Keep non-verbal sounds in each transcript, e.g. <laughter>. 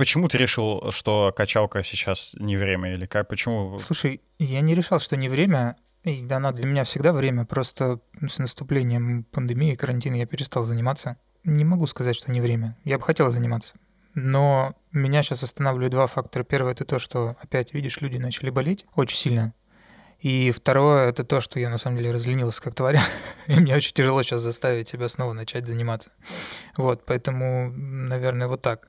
почему ты решил, что качалка сейчас не время? Или как, почему? Слушай, я не решал, что не время. И она для меня всегда время. Просто с наступлением пандемии, карантина я перестал заниматься. Не могу сказать, что не время. Я бы хотел заниматься. Но меня сейчас останавливают два фактора. Первое — это то, что, опять, видишь, люди начали болеть очень сильно. И второе — это то, что я на самом деле разленился как тварь. <laughs> И мне очень тяжело сейчас заставить себя снова начать заниматься. Вот, поэтому, наверное, вот так.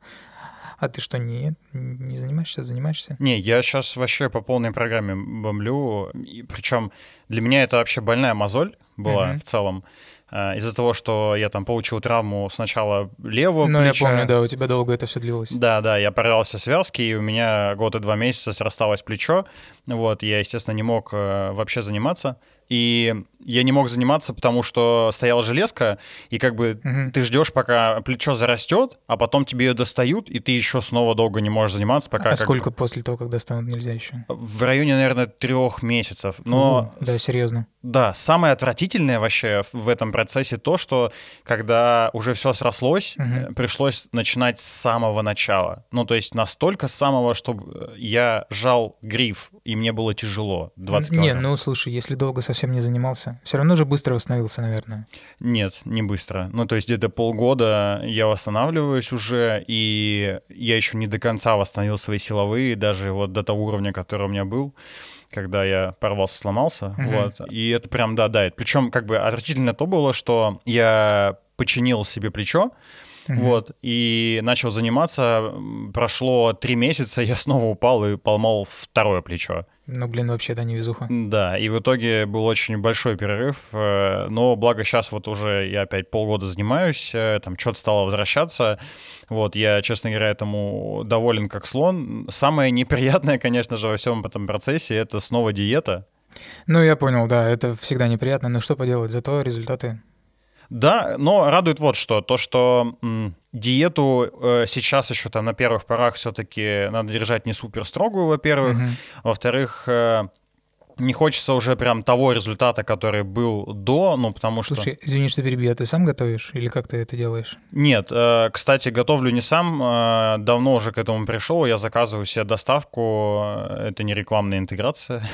А ты что, не, не занимаешься, занимаешься? Не, я сейчас вообще по полной программе бомблю. Причем для меня это вообще больная мозоль была uh-huh. в целом. А, из-за того, что я там получил травму сначала левого ну, плеча. я помню, да, у тебя долго это все длилось. Да, да, я порвался связки, и у меня год и два месяца срасталось плечо. Вот, я, естественно, не мог э, вообще заниматься. И я не мог заниматься, потому что стояла железка, и как бы угу. ты ждешь, пока плечо зарастет, а потом тебе ее достают, и ты еще снова долго не можешь заниматься, пока. А сколько бы... после того, как достанут, нельзя еще? В районе, наверное, трех месяцев. Но Фу, да, серьезно. Да, самое отвратительное вообще в этом процессе то, что когда уже все срослось, угу. пришлось начинать с самого начала. Ну, то есть настолько с самого, чтобы я жал гриф, и мне было тяжело. 20 Не, ну слушай, если долго совсем не занимался, все равно же быстро восстановился, наверное. Нет, не быстро. Ну, то есть где-то полгода я восстанавливаюсь уже, и я еще не до конца восстановил свои силовые, даже вот до того уровня, который у меня был когда я порвался, сломался, uh-huh. вот, и это прям, да, дает. Причем, как бы, отвратительно то было, что я починил себе плечо, Uh-huh. Вот, и начал заниматься. Прошло три месяца, я снова упал и поломал второе плечо. Ну, блин, вообще, да, невезуха. Да, и в итоге был очень большой перерыв, э, но благо сейчас вот уже я опять полгода занимаюсь, э, там что-то стало возвращаться, вот, я, честно говоря, этому доволен как слон. Самое неприятное, конечно же, во всем этом процессе — это снова диета. Ну, я понял, да, это всегда неприятно, но что поделать, зато результаты да, но радует вот что, то, что м, диету э, сейчас еще там на первых порах все-таки надо держать не супер строгую, во-первых, угу. во-вторых, э, не хочется уже прям того результата, который был до, ну, потому что... Слушай, извини, что перебью, а ты сам готовишь или как ты это делаешь? Нет, э, кстати, готовлю не сам, э, давно уже к этому пришел, я заказываю себе доставку, э, это не рекламная интеграция. <laughs>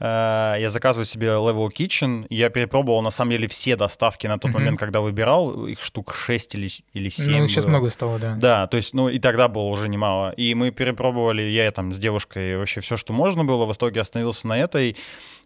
Я заказываю себе Level Kitchen, я перепробовал, на самом деле, все доставки на тот момент, когда выбирал, их штук 6 или, или 7 Ну, сейчас много стало, да. Да, то есть, ну, и тогда было уже немало. И мы перепробовали, я там с девушкой вообще все, что можно было, в итоге остановился на этой.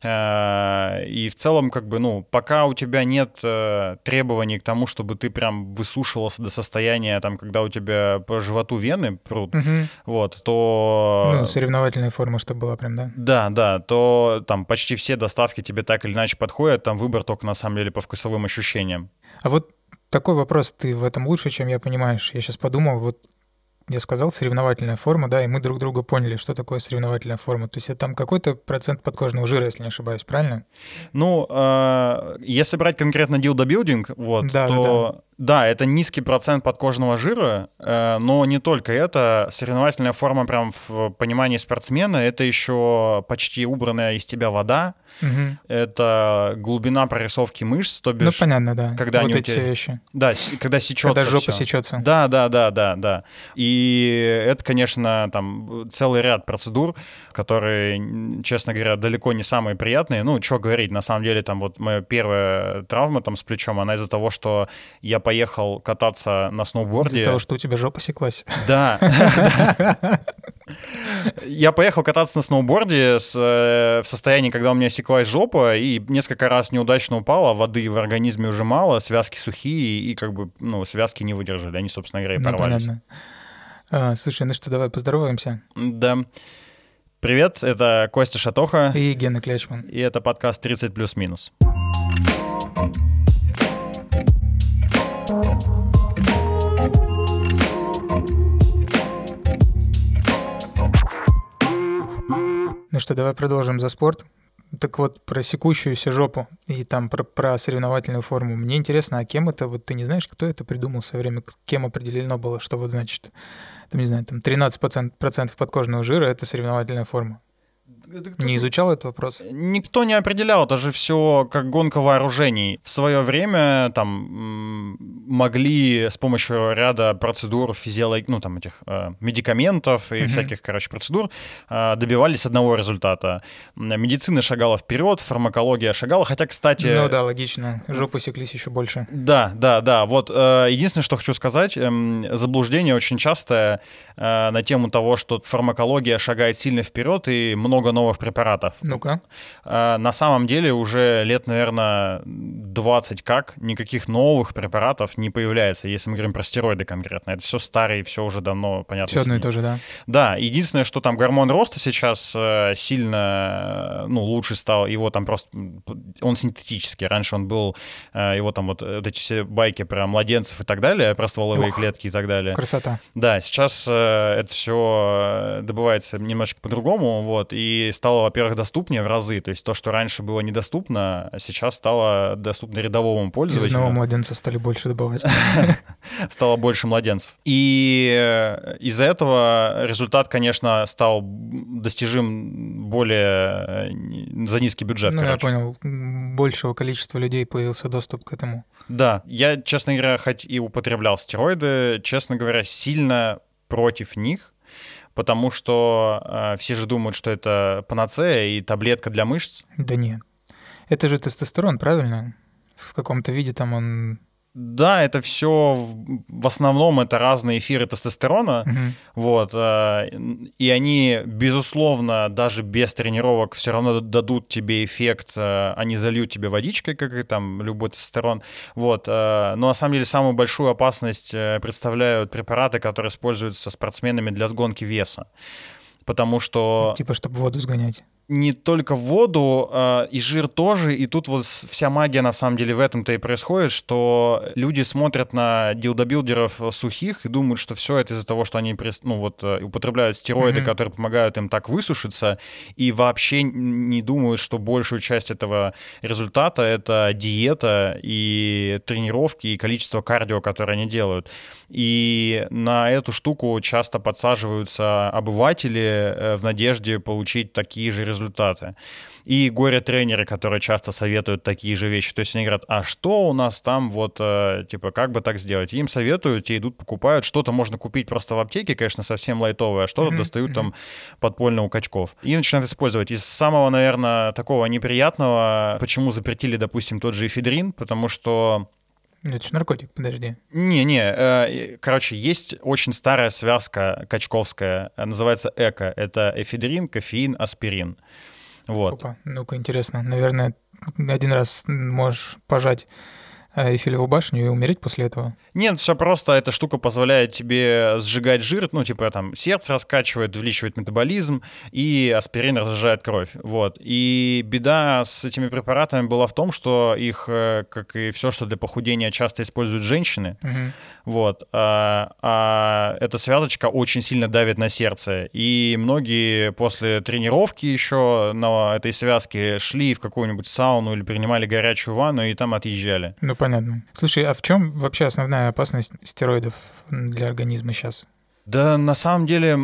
Э, и в целом, как бы, ну, пока у тебя нет э, требований к тому, чтобы ты прям высушивался до состояния, там, когда у тебя по животу вены прут, угу. вот, то... Ну, соревновательная форма, чтобы была прям, да? Да, да, то там почти все доставки тебе так или иначе подходят, там выбор только на самом деле по вкусовым ощущениям. А вот такой вопрос, ты в этом лучше, чем я понимаешь. Я сейчас подумал, вот я сказал, соревновательная форма, да, и мы друг друга поняли, что такое соревновательная форма. То есть это там какой-то процент подкожного жира, если не ошибаюсь, правильно? Ну, э, если брать конкретно дилдобилдинг, вот, да, то да, да. Да, это низкий процент подкожного жира, э, но не только это. Соревновательная форма прям в понимании спортсмена — это еще почти убранная из тебя вода, угу. это глубина прорисовки мышц, то бишь... Ну, понятно, да. Когда вот они эти тебя... вещи. Да, когда сечется Когда жопа все. сечется. Да, да, да, да, да. И это, конечно, там целый ряд процедур, которые, честно говоря, далеко не самые приятные. Ну, что говорить, на самом деле, там вот моя первая травма там с плечом, она из-за того, что я поехал кататься на сноуборде. Из-за того, что у тебя жопа секлась. Да. <laughs> Я поехал кататься на сноуборде с, э, в состоянии, когда у меня секлась жопа, и несколько раз неудачно упала, воды в организме уже мало, связки сухие, и как бы, ну, связки не выдержали, они, собственно говоря, и ну, порвались. Понятно. А, слушай, ну что, давай поздороваемся. Да. Привет, это Костя Шатоха. И Гена Клячман. И это подкаст «30 плюс-минус». Ну что, давай продолжим за спорт. Так вот, про секущуюся жопу и там про, про соревновательную форму. Мне интересно, а кем это, вот ты не знаешь, кто это придумал в свое время, кем определено было, что вот значит, там, не знаю, там 13% процентов подкожного жира — это соревновательная форма. Не изучал этот вопрос? Никто не определял, это же все как гонка вооружений. В свое время там могли с помощью ряда процедур физиологии, ну там этих э, медикаментов и угу. всяких, короче, процедур э, добивались одного результата. Медицина шагала вперед, фармакология шагала, хотя, кстати... Ну да, логично. Жопы секлись еще больше. Да, да, да. Вот э, единственное, что хочу сказать, э, заблуждение очень частое э, на тему того, что фармакология шагает сильно вперед и много новых препаратов. Ну-ка. Э, на самом деле уже лет, наверное, 20 как никаких новых препаратов не появляется, если мы говорим про стероиды конкретно. Это все старые, все уже давно понятно. Все одно и то же, да. Да, единственное, что там гормон роста сейчас э, сильно, ну, лучше стал, его там просто, он синтетический, раньше он был, э, его там вот, вот эти все байки про младенцев и так далее, про стволовые Ух, клетки и так далее. Красота. Да, сейчас это все добывается немножечко по-другому, вот, и стало, во-первых, доступнее в разы, то есть то, что раньше было недоступно, сейчас стало доступно рядовому пользователю. Из одного младенца стали больше добывать. <laughs> Стало больше младенцев. И э, из-за этого результат, конечно, стал достижим более э, за низкий бюджет. Ну, я понял. Большего количества людей появился доступ к этому. Да, я, честно говоря, хоть и употреблял стероиды, честно говоря, сильно против них, потому что э, все же думают, что это панацея и таблетка для мышц. Да нет. Это же тестостерон, правильно? В каком-то виде там он да, это все в основном это разные эфиры тестостерона, угу. вот, э, и они, безусловно, даже без тренировок все равно дадут тебе эффект, э, они зальют тебе водичкой, как и там любой тестостерон, вот, э, но на самом деле самую большую опасность представляют препараты, которые используются спортсменами для сгонки веса, потому что... Типа, чтобы воду сгонять не только воду, э, и жир тоже. И тут вот вся магия на самом деле в этом-то и происходит, что люди смотрят на дилдобилдеров сухих и думают, что все это из-за того, что они ну, вот, э, употребляют стероиды, mm-hmm. которые помогают им так высушиться, и вообще не думают, что большую часть этого результата это диета и тренировки, и количество кардио, которое они делают. И на эту штуку часто подсаживаются обыватели э, в надежде получить такие же результаты. И горе-тренеры, которые часто советуют такие же вещи. То есть они говорят, а что у нас там вот, э, типа, как бы так сделать? И им советуют, те идут, покупают. Что-то можно купить просто в аптеке, конечно, совсем лайтовое, а что-то mm-hmm. достают там подпольно у качков. И начинают использовать. Из самого, наверное, такого неприятного, почему запретили, допустим, тот же эфедрин, потому что это же наркотик, подожди. Не-не, э, короче, есть очень старая связка качковская, называется ЭКО. Это эфедрин, кофеин, аспирин. Вот. Опа, ну-ка, интересно. Наверное, один раз можешь пожать Эйфелеву башню и умереть после этого? Нет, все просто. Эта штука позволяет тебе сжигать жир, ну, типа там сердце раскачивает, увеличивает метаболизм, и аспирин разжижает кровь. Вот. И беда с этими препаратами была в том, что их, э, как и все, что для похудения часто используют женщины, угу. вот, а, а эта связочка очень сильно давит на сердце. И многие после тренировки еще на этой связке шли в какую-нибудь сауну или принимали горячую ванну и там отъезжали. Ну, понятно. Слушай, а в чем вообще основная опасность стероидов для организма сейчас? Да, на самом деле,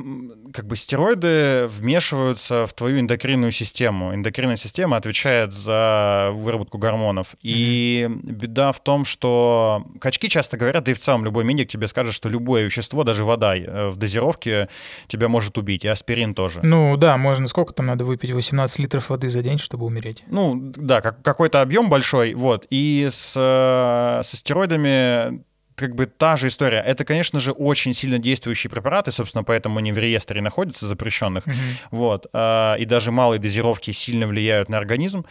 как бы стероиды вмешиваются в твою эндокринную систему. Эндокринная система отвечает за выработку гормонов. И mm-hmm. беда в том, что качки часто говорят, да и в целом любой медик тебе скажет, что любое вещество, даже вода э, в дозировке тебя может убить, и аспирин тоже. Ну да, можно, сколько там надо выпить? 18 литров воды за день, чтобы умереть? Ну да, как, какой-то объем большой, вот. И с, э, со стероидами как бы та же история. Это, конечно же, очень сильно действующие препараты, собственно, поэтому они в реестре находятся запрещенных. Угу. Вот. А, и даже малые дозировки сильно влияют на организм.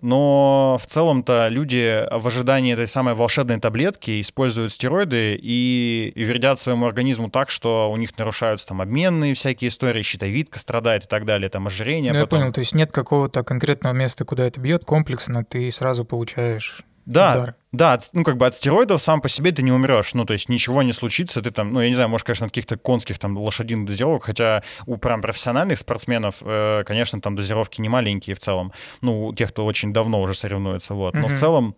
Но в целом-то люди в ожидании этой самой волшебной таблетки используют стероиды и, и вредят своему организму так, что у них нарушаются там обменные всякие истории, щитовидка страдает и так далее, там ожирение. Ну, потом... я понял, то есть нет какого-то конкретного места, куда это бьет комплексно, ты сразу получаешь да, удар. Да, ну как бы от стероидов сам по себе ты не умрешь, ну то есть ничего не случится, ты там, ну я не знаю, может, конечно, от каких-то конских там лошадиных дозировок, хотя у прям профессиональных спортсменов, э, конечно, там дозировки не маленькие в целом, ну у тех, кто очень давно уже соревнуется, вот, но mm-hmm. в целом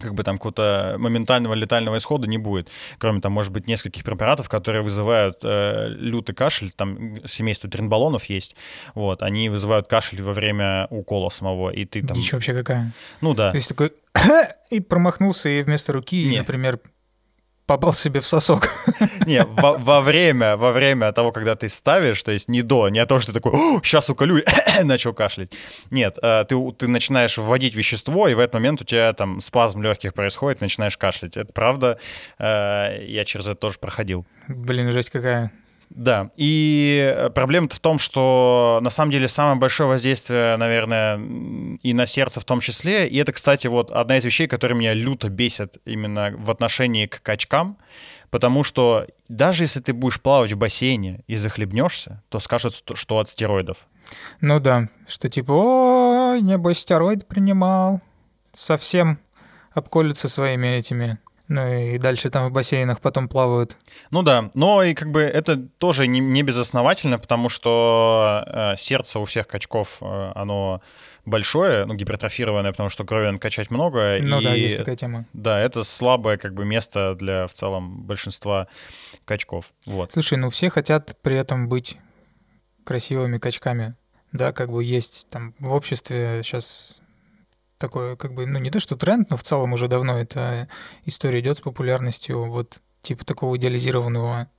как бы там какого-то моментального летального исхода не будет. Кроме там, может быть, нескольких препаратов, которые вызывают э, лютый кашель, там семейство тренбаллонов есть, вот, они вызывают кашель во время укола самого, и ты там... Дичь вообще какая. Ну да. То есть такой <coughs> и промахнулся, и вместо руки, Не. например, попал себе в сосок. <laughs> Не, во, во время, во время того, когда ты ставишь, то есть не до, не о том, что ты такой, сейчас уколю, и <clears throat> начал кашлять. Нет, э, ты, ты начинаешь вводить вещество, и в этот момент у тебя там спазм легких происходит, начинаешь кашлять. Это правда, э, я через это тоже проходил. Блин, жесть какая. Да, и проблема-то в том, что на самом деле самое большое воздействие, наверное, и на сердце в том числе, и это, кстати, вот одна из вещей, которые меня люто бесят именно в отношении к качкам, потому что даже если ты будешь плавать в бассейне и захлебнешься, то скажут, что- от стероидов. Ну да, что типа, ой, небось стероид принимал, совсем обколются своими этими. Ну и дальше там в бассейнах потом плавают. Ну да, но и как бы это тоже не, не безосновательно, потому что э, сердце у всех качков, э, оно большое, ну, гипертрофированное, потому что крови надо качать много. Ну и да, есть такая тема. Да, это слабое как бы место для в целом большинства качков. Вот. Слушай, ну все хотят при этом быть красивыми качками. Да, как бы есть там в обществе сейчас такое, как бы, ну не то что тренд, но в целом уже давно эта история идет с популярностью вот типа такого идеализированного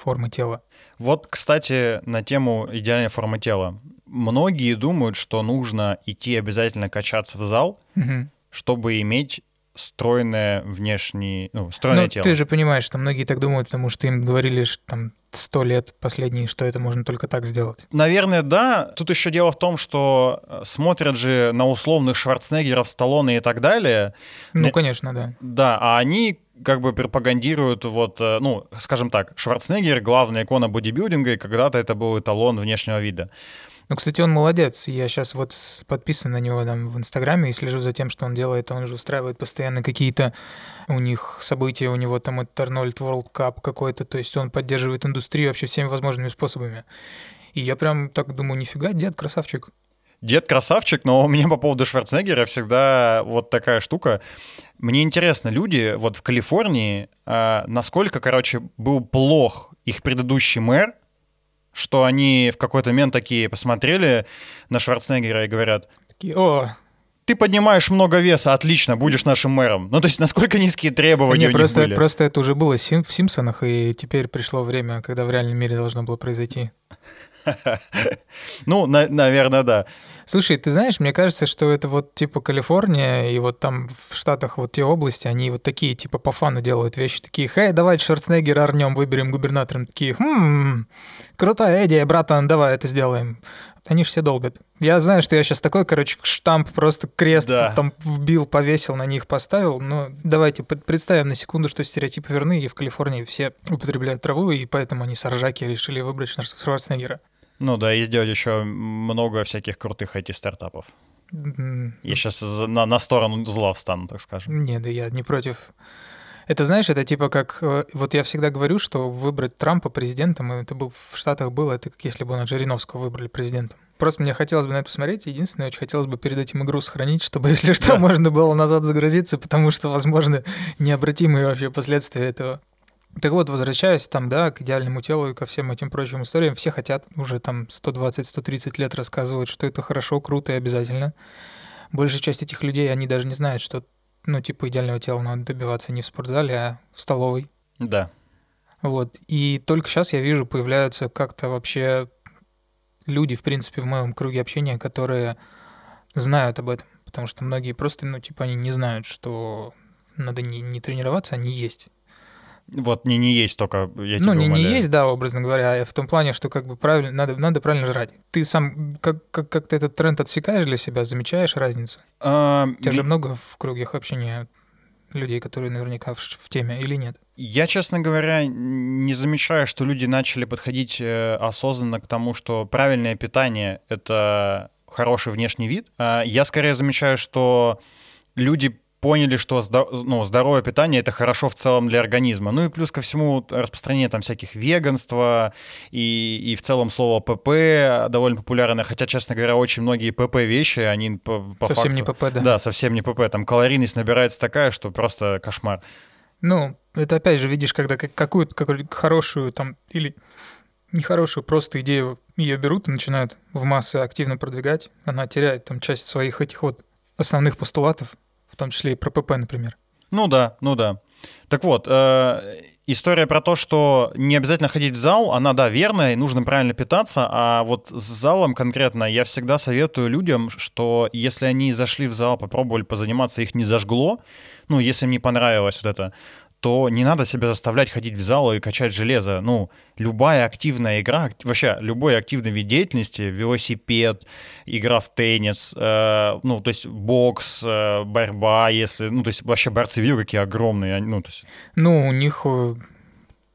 формы тела. Вот, кстати, на тему идеальной формы тела. Многие думают, что нужно идти обязательно качаться в зал, Мгм. чтобы иметь стройное внешнее, ну, стройное Ну, тело. ты же понимаешь, что многие так думают, потому что им говорили ш- там сто лет последние, что это можно только так сделать. Наверное, да. Тут еще дело в том, что э, смотрят же на условных Шварценеггеров, Сталлоне и так далее. Ну, Не- конечно, да. Да, а они как бы пропагандируют вот, э, ну, скажем так, Шварценеггер — главная икона бодибилдинга, и когда-то это был эталон внешнего вида. Ну, кстати, он молодец. Я сейчас вот подписан на него там в Инстаграме и слежу за тем, что он делает. Он же устраивает постоянно какие-то у них события, у него там этот Арнольд World Cup какой-то, то есть он поддерживает индустрию вообще всеми возможными способами. И я прям так думаю, нифига, дед, красавчик. Дед красавчик, но у меня по поводу Шварценеггера всегда вот такая штука. Мне интересно, люди вот в Калифорнии, а, насколько, короче, был плох их предыдущий мэр, что они в какой-то момент такие посмотрели на Шварценеггера и говорят, Такие, о, ты поднимаешь много веса, отлично, будешь нашим мэром. Ну, то есть, насколько низкие требования не, у них просто, были. просто это уже было в Симпсонах, и теперь пришло время, когда в реальном мире должно было произойти. <laughs> Ну, на- наверное, да. Слушай, ты знаешь, мне кажется, что это вот типа Калифорния и вот там в Штатах вот те области, они вот такие типа по фану делают вещи, такие, хей, давай Шварценеггера орнем, выберем губернатором, такие, хм, крутая идея, братан, давай это сделаем. Они же все долбят. Я знаю, что я сейчас такой, короче, штамп, просто крест Да. там вбил, повесил, на них поставил, но давайте пред- представим на секунду, что стереотипы верны, и в Калифорнии все употребляют траву, и поэтому они с ржаки решили выбрать Швар- Шварценеггера. Ну да, и сделать еще много всяких крутых IT-стартапов. Я сейчас на, на сторону зла встану, так скажем. Не, да я не против. Это, знаешь, это типа как... э, Вот я всегда говорю, что выбрать Трампа президентом, это был в Штатах было, это как если бы на Жириновского выбрали президентом. Просто мне хотелось бы на это посмотреть. Единственное, очень хотелось бы перед этим игру сохранить, чтобы, <laughs> если что, Да. можно было назад загрузиться, потому что, возможно, необратимые вообще последствия этого. Так вот, возвращаясь там, да, к идеальному телу и ко всем этим прочим историям, все хотят уже там 120-130 лет рассказывать, что это хорошо, круто и обязательно. Большая часть этих людей, они даже не знают, что, ну, типа, идеального тела надо добиваться не в спортзале, а в столовой. Да. Вот. И только сейчас я вижу, появляются как-то вообще люди, в принципе, в моем круге общения, которые знают об этом. Потому что многие просто, ну, типа, они не знают, что надо не, не тренироваться, а не есть. Вот не, не есть только, я ну, тебя не, не умоляю. есть, да, образно говоря, а в том плане, что как бы правильно, надо, надо правильно жрать. Ты сам как, как, как ты этот тренд отсекаешь для себя, замечаешь разницу? А, У тебя же много в кругах общения людей, которые наверняка в, в теме или нет? Я, честно говоря, не замечаю, что люди начали подходить э, осознанно к тому, что правильное питание — это хороший внешний вид. А Я скорее замечаю, что люди поняли, что ну, здоровое питание это хорошо в целом для организма. Ну и плюс ко всему распространение там всяких веганства и, и в целом слово ПП довольно популярное, хотя, честно говоря, очень многие ПП вещи, они по, по совсем факту... не ПП, да? Да, совсем не ПП. Там калорийность набирается такая, что просто кошмар. Ну, это опять же, видишь, когда какую-то какую хорошую там или нехорошую просто идею ее берут и начинают в массы активно продвигать, она теряет там часть своих этих вот основных постулатов, том числе и про ПП, например. Ну да, ну да. Так вот, э, история про то, что не обязательно ходить в зал, она, да, верная, и нужно правильно питаться, а вот с залом конкретно я всегда советую людям, что если они зашли в зал, попробовали позаниматься, их не зажгло, ну, если им не понравилось вот это, то не надо себя заставлять ходить в зал и качать железо. Ну, любая активная игра, вообще любой активный вид деятельности, велосипед, игра в теннис, э, ну, то есть бокс, э, борьба, если, ну, то есть вообще борцы, видел, какие огромные, ну, то есть... Ну, у них э,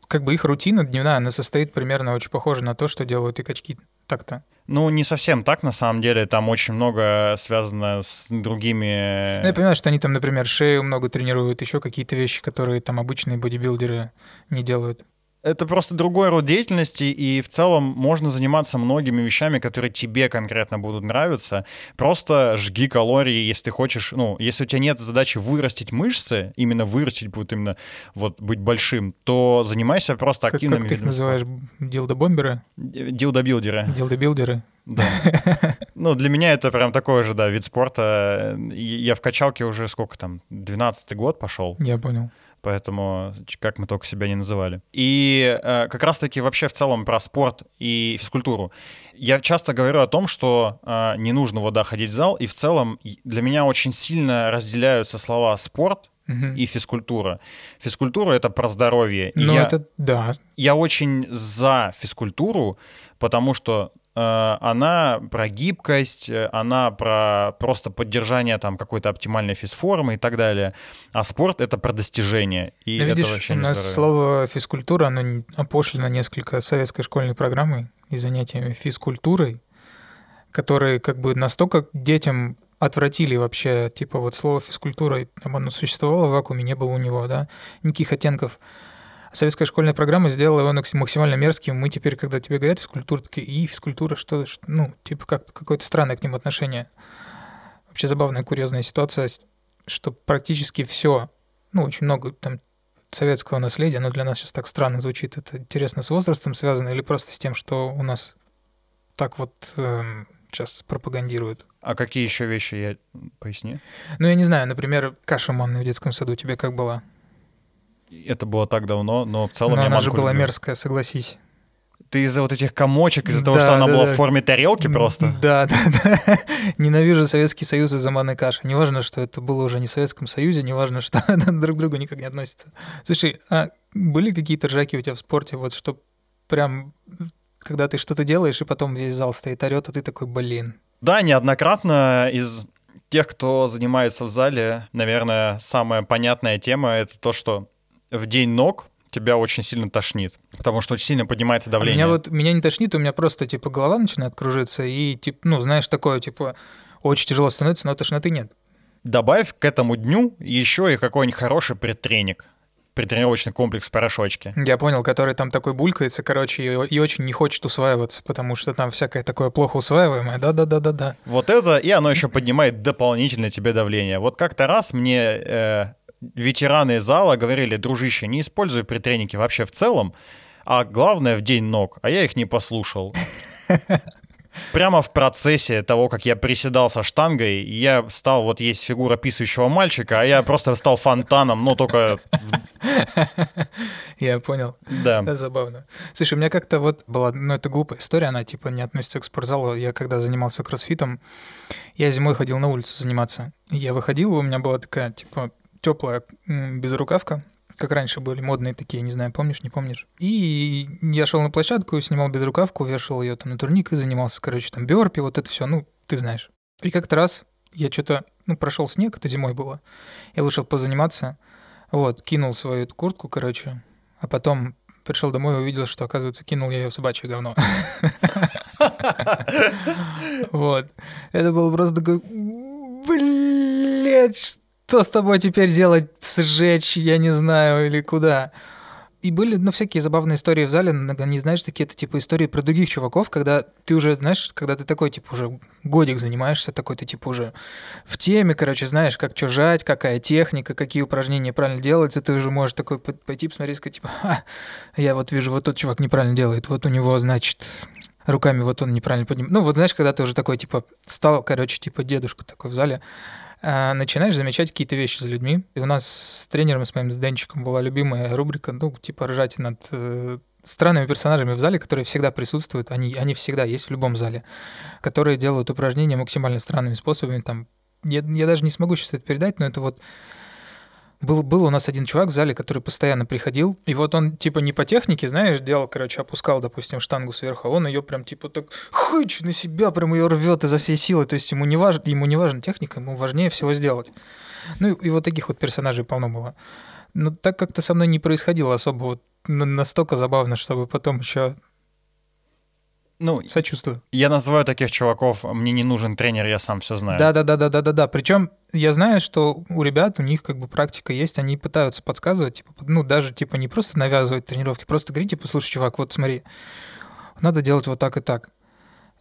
как бы их рутина дневная, она состоит примерно очень похоже на то, что делают и качки так-то. Ну, не совсем так, на самом деле. Там очень много связано с другими... Ну, я понимаю, что они там, например, шею много тренируют, еще какие-то вещи, которые там обычные бодибилдеры не делают это просто другой род деятельности, и в целом можно заниматься многими вещами, которые тебе конкретно будут нравиться. Просто жги калории, если ты хочешь, ну, если у тебя нет задачи вырастить мышцы, именно вырастить будет именно вот быть большим, то занимайся просто активными Как, как ты их называешь? Дилдобомберы? Дилдобилдеры. Дилдобилдеры. Да. <laughs> Ну, для меня это прям такой же, да, вид спорта. Я в качалке уже сколько там, 12 год пошел. Я понял поэтому как мы только себя не называли. И э, как раз-таки вообще в целом про спорт и физкультуру. Я часто говорю о том, что э, не нужно вода ходить в зал, и в целом для меня очень сильно разделяются слова спорт угу. и физкультура. Физкультура это про здоровье. Ну, это да. Я очень за физкультуру, потому что она про гибкость, э, она про просто поддержание там какой-то оптимальной физформы и так далее. А спорт — это про достижение. И да, это видишь, вообще у нас здорово. слово физкультура, оно опошлено несколько советской школьной программой и занятиями физкультурой, которые как бы настолько детям отвратили вообще, типа вот слово физкультура, там оно существовало в вакууме, не было у него, да, никаких оттенков советская школьная программа сделала его максимально мерзким. Мы теперь, когда тебе говорят физкультура, такие, и физкультура, что, что ну, типа как какое-то странное к ним отношение. Вообще забавная, курьезная ситуация, что практически все, ну, очень много там советского наследия, но для нас сейчас так странно звучит. Это интересно с возрастом связано или просто с тем, что у нас так вот э, сейчас пропагандируют? А какие еще вещи я поясни? Ну, я не знаю, например, каша манная в детском саду тебе как была? Это было так давно, но в целом но я она же была люблю. мерзкая, согласись. Ты из-за вот этих комочек, из-за да, того, что она да, была да. в форме тарелки просто? Да, <laughs> да, да. Ненавижу Советский Союз из-за манной каши. Неважно, что это было уже не в Советском Союзе, неважно, что <laughs> друг к другу никак не относятся. Слушай, а были какие-то ржаки у тебя в спорте, вот что прям, когда ты что-то делаешь, и потом весь зал стоит орет, а ты такой, блин. Да, неоднократно из тех, кто занимается в зале, наверное, самая понятная тема — это то, что в день ног тебя очень сильно тошнит, потому что очень сильно поднимается давление. А меня вот меня не тошнит, у меня просто типа голова начинает кружиться и типа, ну знаешь такое типа очень тяжело становится, но тошноты нет. Добавь к этому дню еще и какой-нибудь хороший предтренинг предтренировочный комплекс порошочки. Я понял, который там такой булькается, короче, и, и очень не хочет усваиваться, потому что там всякое такое плохо усваиваемое. Да-да-да-да-да. Вот это, и оно еще поднимает дополнительно тебе давление. Вот как-то раз мне э, ветераны зала говорили, дружище, не используй притреники вообще в целом, а главное в день ног. А я их не послушал. <laughs> Прямо в процессе того, как я приседал со штангой, я стал, вот есть фигура писающего мальчика, а я просто стал фонтаном, но только... Я понял. Да. Это забавно. Слушай, у меня как-то вот была, ну это глупая история, она типа не относится к спортзалу. Я когда занимался кроссфитом, я зимой ходил на улицу заниматься. Я выходил, у меня была такая, типа, теплая безрукавка, как раньше были модные такие, не знаю, помнишь, не помнишь. И я шел на площадку, снимал безрукавку, вешал ее там на турник и занимался, короче, там бёрпи, вот это все, ну, ты знаешь. И как-то раз я что-то, ну, прошел снег, это зимой было, я вышел позаниматься, вот, кинул свою эту куртку, короче, а потом пришел домой и увидел, что, оказывается, кинул я ее в собачье говно. <laughs> Вот. Это было просто блядь, что с тобой теперь делать, сжечь, я не знаю, или куда. И были, ну, всякие забавные истории в зале, не знаешь, такие это типа истории про других чуваков, когда ты уже, знаешь, когда ты такой, типа, уже годик занимаешься, такой ты, типа, уже в теме, короче, знаешь, как что жать, какая техника, какие упражнения правильно делаются, ты уже можешь такой пойти посмотреть, сказать, типа, Ха, я вот вижу, вот тот чувак неправильно делает, вот у него, значит, руками вот он неправильно поднимает. Ну, вот знаешь, когда ты уже такой, типа, стал, короче, типа, дедушка такой в зале, а, начинаешь замечать какие-то вещи за людьми. И у нас с тренером, с моим с Денчиком была любимая рубрика, ну, типа ржать над э, странными персонажами в зале, которые всегда присутствуют, они, они всегда есть в любом зале, которые делают упражнения максимально странными способами, там, я, я даже не смогу сейчас это передать, но это вот был, был у нас один чувак в зале, который постоянно приходил, и вот он типа не по технике, знаешь, делал, короче, опускал, допустим, штангу сверху, а он ее прям типа так хыч на себя, прям ее рвет изо всей силы, то есть ему не важно, ему не важна техника, ему важнее всего сделать. Ну и вот таких вот персонажей полно было. Но так как-то со мной не происходило особо вот настолько забавно, чтобы потом еще ну, сочувствую. Я называю таких чуваков, мне не нужен тренер, я сам все знаю. Да, да, да, да, да, да, да. Причем я знаю, что у ребят у них как бы практика есть, они пытаются подсказывать, типа, ну даже типа не просто навязывать тренировки, просто говорить, типа, слушай, чувак, вот смотри, надо делать вот так и так.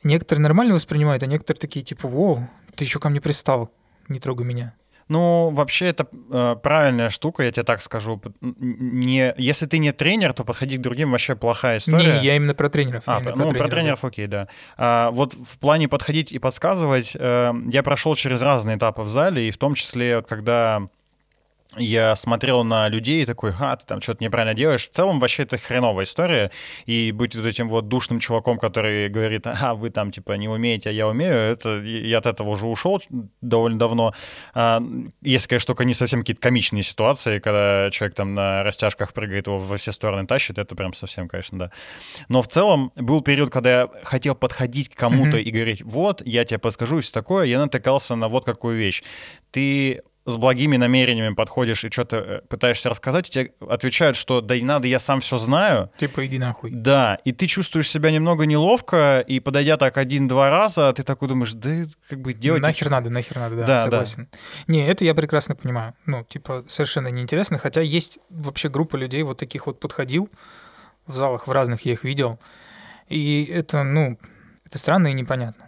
Некоторые нормально воспринимают, а некоторые такие типа, воу, ты еще ко мне пристал, не трогай меня. Ну, вообще это э, правильная штука, я тебе так скажу. Не, если ты не тренер, то подходи к другим вообще плохая история. Не, я именно про тренеров. А, про, ну, тренеров, про тренеров, окей, да. А, вот в плане подходить и подсказывать, э, я прошел через разные этапы в зале, и в том числе, когда я смотрел на людей и такой, а, ты там что-то неправильно делаешь. В целом вообще это хреновая история. И быть вот этим вот душным чуваком, который говорит, а, вы там типа не умеете, а я умею, это я от этого уже ушел довольно давно. А, если, конечно, только не совсем какие-то комичные ситуации, когда человек там на растяжках прыгает, его во все стороны тащит, это прям совсем, конечно, да. Но в целом был период, когда я хотел подходить к кому-то mm-hmm. и говорить, вот, я тебе подскажу, и все такое, я натыкался на вот какую вещь. Ты с благими намерениями подходишь и что-то э, пытаешься рассказать, тебе отвечают, что да и надо, я сам все знаю. Типа иди нахуй. Да, и ты чувствуешь себя немного неловко, и подойдя так один-два раза, ты такой думаешь, да как бы делать... Нахер надо, нахер надо, да, да согласен. Да. Не, это я прекрасно понимаю. Ну, типа, совершенно неинтересно, хотя есть вообще группа людей вот таких вот подходил в залах, в разных я их видел, и это, ну, это странно и непонятно.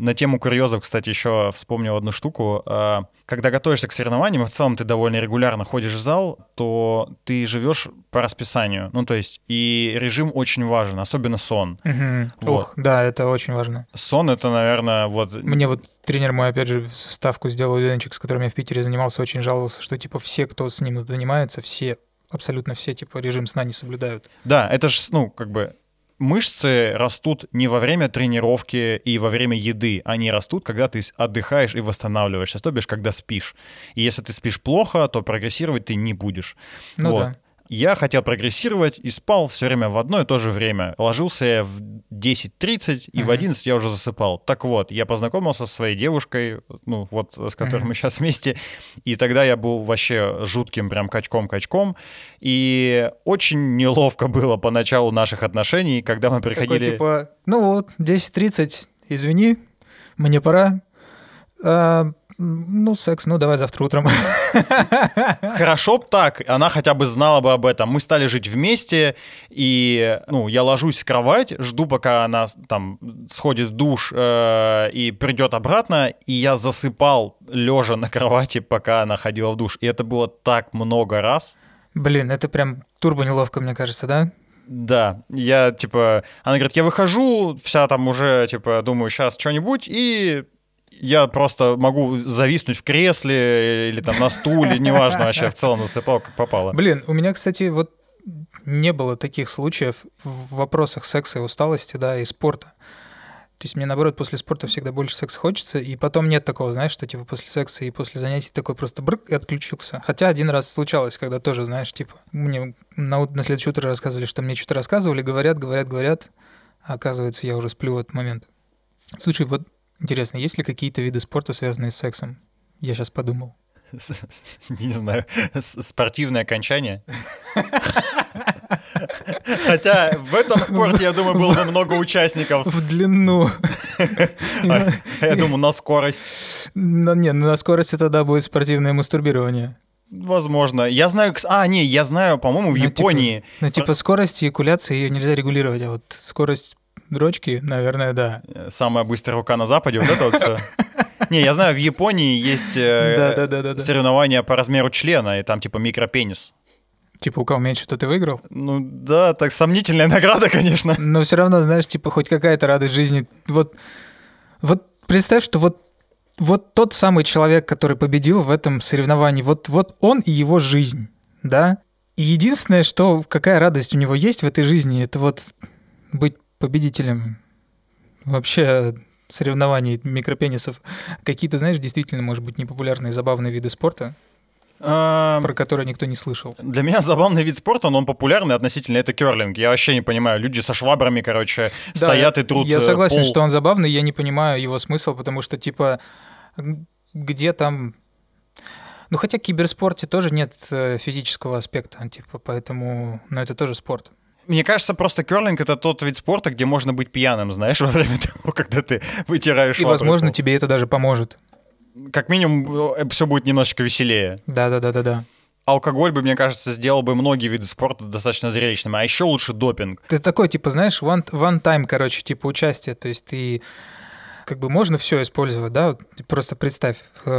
На тему курьезов, кстати, еще вспомнил одну штуку. А, когда готовишься к соревнованиям, в целом ты довольно регулярно ходишь в зал, то ты живешь по расписанию. Ну, то есть, и режим очень важен, особенно сон. Угу. Вот. Ох, да, это очень важно. Сон — это, наверное, вот... Мне вот тренер мой, опять же, ставку сделал Ленчик, с которым я в Питере занимался, очень жаловался, что, типа, все, кто с ним занимается, все абсолютно все, типа, режим сна не соблюдают. Да, это же, ну, как бы мышцы растут не во время тренировки и во время еды, они растут, когда ты отдыхаешь и восстанавливаешься, то бишь, когда спишь. И если ты спишь плохо, то прогрессировать ты не будешь. Ну вот. да. Я хотел прогрессировать и спал все время в одно и то же время. Ложился я в 10.30, и uh-huh. в 11 я уже засыпал. Так вот, я познакомился со своей девушкой, ну вот с которой uh-huh. мы сейчас вместе, и тогда я был вообще жутким прям качком-качком, и очень неловко было по началу наших отношений, когда мы приходили... Такой, типа, ну вот, 10.30, извини, мне пора. А, ну, секс, ну давай завтра утром. <laughs> Хорошо б так, она хотя бы знала бы об этом. Мы стали жить вместе, и ну, я ложусь в кровать, жду, пока она там сходит в душ э, и придет обратно, и я засыпал лежа на кровати, пока она ходила в душ. И это было так много раз. Блин, это прям турбо неловко, мне кажется, да? Да, я, типа, она говорит, я выхожу, вся там уже, типа, думаю, сейчас что-нибудь, и я просто могу зависнуть в кресле или там на стуле, неважно вообще, в целом засыпал, как попало. Блин, у меня, кстати, вот не было таких случаев в вопросах секса и усталости, да, и спорта. То есть мне, наоборот, после спорта всегда больше секса хочется, и потом нет такого, знаешь, что, типа, после секса и после занятий такой просто брык и отключился. Хотя один раз случалось, когда тоже, знаешь, типа, мне на, на следующее утро рассказывали, что мне что-то рассказывали, говорят, говорят, говорят, а оказывается, я уже сплю в этот момент. Слушай, вот Интересно, есть ли какие-то виды спорта, связанные с сексом? Я сейчас подумал. Не знаю, спортивное окончание? Хотя в этом спорте, я думаю, было бы много участников. В длину. А, Я думаю, на скорость. Не, ну на скорости тогда будет спортивное мастурбирование. Возможно. Я знаю... А, не, я знаю, по-моему, в Ну, типа- Японии... Ну, типа скорость эякуляции ее нельзя регулировать, а вот скорость дрочки, наверное, да. э, Самая быстрая рука на Западе, вот это вот все. <laughs> Не, я знаю, в Японии есть э, соревнования по размеру члена, и там типа микропенис. Типа у кого меньше, то ты выиграл. Ну да, так сомнительная <laughs> награда, конечно. Но все равно, знаешь, типа хоть какая-то радость жизни. Вот, вот представь, что вот, вот тот самый человек, который победил в этом соревновании, вот, вот он и его жизнь, да? И единственное, что какая радость у него есть в этой жизни, это вот быть победителем вообще соревнований микропенисов. Какие-то, знаешь, действительно, может быть, непопулярные забавные виды спорта, А, про которые никто не слышал. Для меня забавный вид спорта, но он популярный относительно, это керлинг. Я вообще не понимаю, люди со швабрами, короче, Да, стоят и трут Я э, согласен, пол. что он забавный, я не понимаю его смысл, потому что, типа, где там... Ну, хотя в киберспорте тоже нет э, физического аспекта, типа, поэтому... Но это тоже спорт. Мне кажется, просто керлинг — это тот вид спорта, где можно быть пьяным, знаешь, <laughs> во время того, когда ты вытираешь И, возможно, тебе это даже поможет. Как минимум, все будет немножечко веселее. Да-да-да-да-да. Алкоголь бы, мне кажется, сделал бы многие виды спорта достаточно зрелищными, а еще лучше допинг. Ты такой, типа, знаешь, one, one time, короче, типа, участие. То есть ты как бы можно все использовать, да, просто представь, э,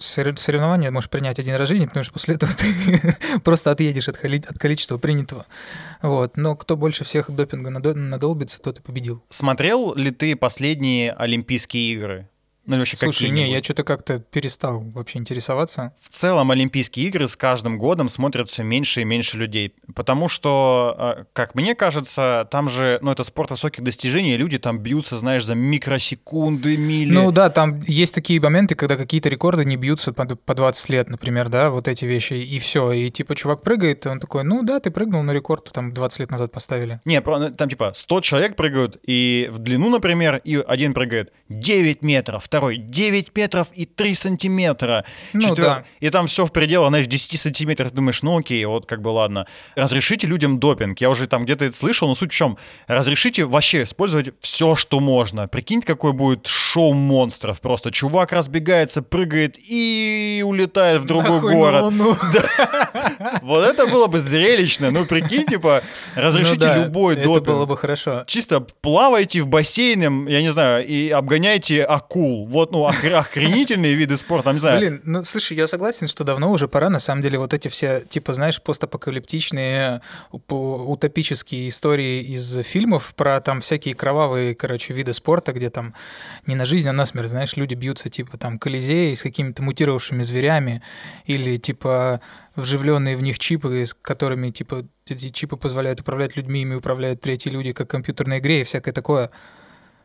сорев- соревнования можешь принять один раз в жизни, потому что после этого <laughs> ты просто отъедешь от, от количества принятого. Вот. Но кто больше всех допинга надо- надолбится, тот и победил. Смотрел ли ты последние Олимпийские игры? Ну, или вообще Слушай, не, я что-то как-то перестал вообще интересоваться. В целом Олимпийские игры с каждым годом смотрят все меньше и меньше людей, потому что, э, как мне кажется, там же, ну, это спорт высоких достижений, люди там бьются, знаешь, за микросекунды, мили. Ну да, там есть такие моменты, когда какие-то рекорды не бьются по, по 20 лет, например, да, вот эти вещи, и все. И типа чувак прыгает, и он такой, ну да, ты прыгнул, но рекорд там 20 лет назад поставили. Не, там типа 100 человек прыгают, и в длину, например, и один прыгает 9 метров, второй 9 метров и 3 сантиметра. Ну Четвер- да. И там все в пределах, знаешь, 10 сантиметров. Думаешь, ну окей, вот как бы ладно. Разрешите людям допинг. Я уже там где-то это слышал, но суть в чем? Разрешите вообще использовать все, что можно. Прикинь, какой будет шоу монстров. Просто чувак разбегается, прыгает и улетает в другой Нахуй на город. Луну. <laughs> Вот это было бы зрелищно. Ну, прикинь, типа, разрешите Ну да, любой это допинг. было бы хорошо. Чисто плавайте в бассейне, я не знаю, и обгоняйте акул. Вот, ну, охр- охренительные виды спорта, не знаю. Блин, ну слушай, я согласен, что давно уже пора, на самом деле, вот эти все, типа, знаешь, постапокалиптичные, утопические истории из фильмов про там всякие кровавые, короче, виды спорта, где там не на жизнь, а на смерть, знаешь, люди бьются, типа, там, колизеи с какими-то мутировавшими зверями, или, типа, вживленные в них чипы, с которыми, типа, эти чипы позволяют управлять людьми, ими управляют третьи люди, как в компьютерной игре и всякое такое.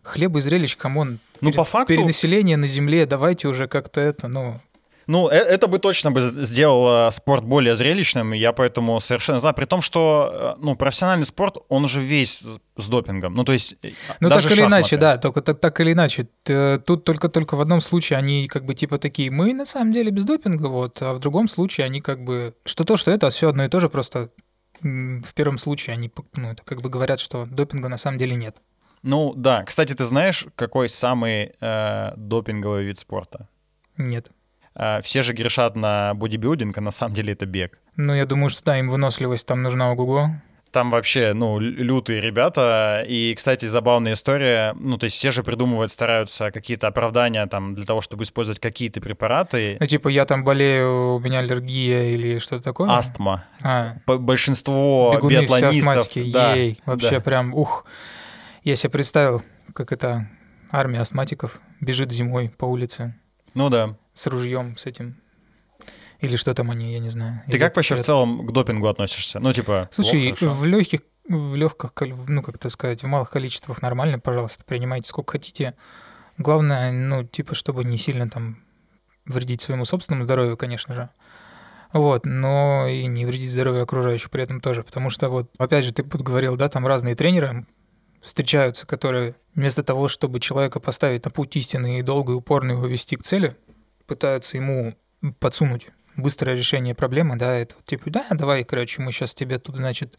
Хлеб и зрелищ, come on. Ну, Пере- по факту- Перенаселение на Земле, давайте уже как-то это, ну... Ну, э- это бы точно бы сделало спорт более зрелищным, я поэтому совершенно знаю. При том, что, э, ну, профессиональный спорт, он же весь с допингом. Ну, то есть... э, Ну, так или иначе, шахматы. да, только так, так или иначе. Тут только-только в одном случае они как бы типа такие, мы на самом деле без допинга, вот, а в другом случае они как бы, что то, что это, все одно и то же, просто в первом случае они, ну, это как бы говорят, что допинга на самом деле нет. Ну, да. Кстати, ты знаешь, какой самый э, допинговый вид спорта? Нет. Э, все же грешат на бодибилдинг, а на самом деле это бег. Ну, я думаю, что да, им выносливость там нужна ого-го. Там вообще, ну, лю- лютые ребята. И, кстати, забавная история. Ну, то есть все же придумывают, стараются какие-то оправдания там для того, чтобы использовать какие-то препараты. Ну, типа, я там болею, у меня аллергия или что-то такое. Астма. А, Большинство бегуны все биатлонистов... астматики, да, ей, вообще да. прям, ух. Я себе представил, как это армия астматиков бежит зимой по улице Ну да. с ружьем, с этим. Или что там они, я не знаю. Ты Или как вообще в это- целом к допингу относишься? Ну, типа, Слушай, плохо, в легких, в легких, ну, как это сказать, в малых количествах нормально, пожалуйста, принимайте сколько хотите. Главное, ну, типа, чтобы не сильно там вредить своему собственному здоровью, конечно же. Вот, но и не вредить здоровью окружающих при этом тоже, потому что вот, опять же, ты тут говорил, да, там разные тренеры встречаются, которые вместо того, чтобы человека поставить на путь истины и долго и упорно его вести к цели, пытаются ему подсунуть быстрое решение проблемы, да, это вот типа, да, давай, короче, мы сейчас тебе тут, значит,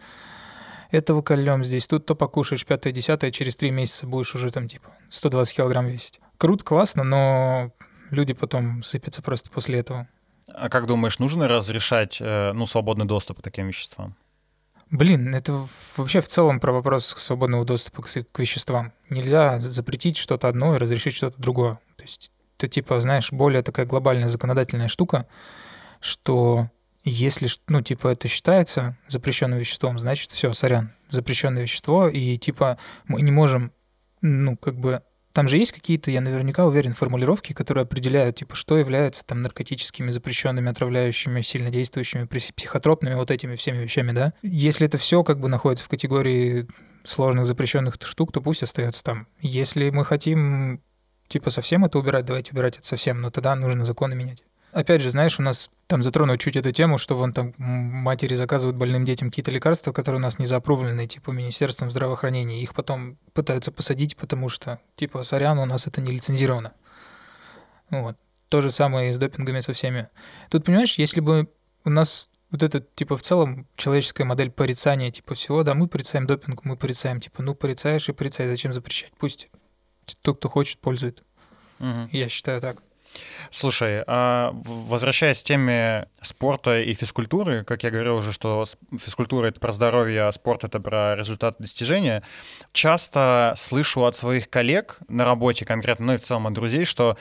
этого кольем здесь, тут то покушаешь, пятое, десятое, через три месяца будешь уже там типа 120 килограмм весить. Круто, классно, но люди потом сыпятся просто после этого. А как думаешь, нужно разрешать э, ну, свободный доступ к таким веществам? Блин, это вообще в целом про вопрос свободного доступа к, к веществам. Нельзя запретить что-то одно и разрешить что-то другое. То есть это типа, знаешь, более такая глобальная законодательная штука, что если, ну, типа, это считается запрещенным веществом, значит, все, сорян, запрещенное вещество, и типа мы не можем, ну, как бы там же есть какие-то, я наверняка уверен, формулировки, которые определяют, типа, что является там наркотическими, запрещенными, отравляющими, сильнодействующими, психотропными, вот этими всеми вещами, да? Если это все как бы находится в категории сложных запрещенных штук, то пусть остается там. Если мы хотим, типа, совсем это убирать, давайте убирать это совсем, но тогда нужно законы менять опять же, знаешь, у нас там затронуть чуть эту тему, что вон там матери заказывают больным детям какие-то лекарства, которые у нас не заапрувлены, типа Министерством здравоохранения. Их потом пытаются посадить, потому что, типа, сорян, у нас это не лицензировано. Вот. То же самое и с допингами со всеми. Тут, понимаешь, если бы у нас вот это, типа, в целом человеческая модель порицания, типа, всего, да, мы порицаем допинг, мы порицаем, типа, ну, порицаешь и порицай, зачем запрещать? Пусть тот, кто хочет, пользует. Угу. Я считаю так. Слушай, а возвращаясь к теме спорта и физкультуры, как я говорил уже, что физкультура — это про здоровье, а спорт — это про результат достижения, часто слышу от своих коллег на работе конкретно, ну и в целом от друзей, что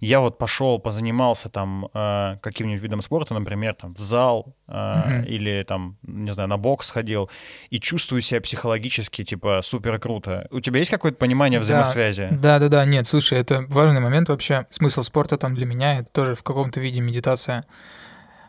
я вот пошел, позанимался там э, каким-нибудь видом спорта, например, там в зал э, uh-huh. или там, не знаю, на бокс ходил, и чувствую себя психологически, типа, супер круто. У тебя есть какое-то понимание взаимосвязи? Да, да, да, нет, слушай, это важный момент вообще. Смысл спорта там для меня это тоже в каком-то виде медитация.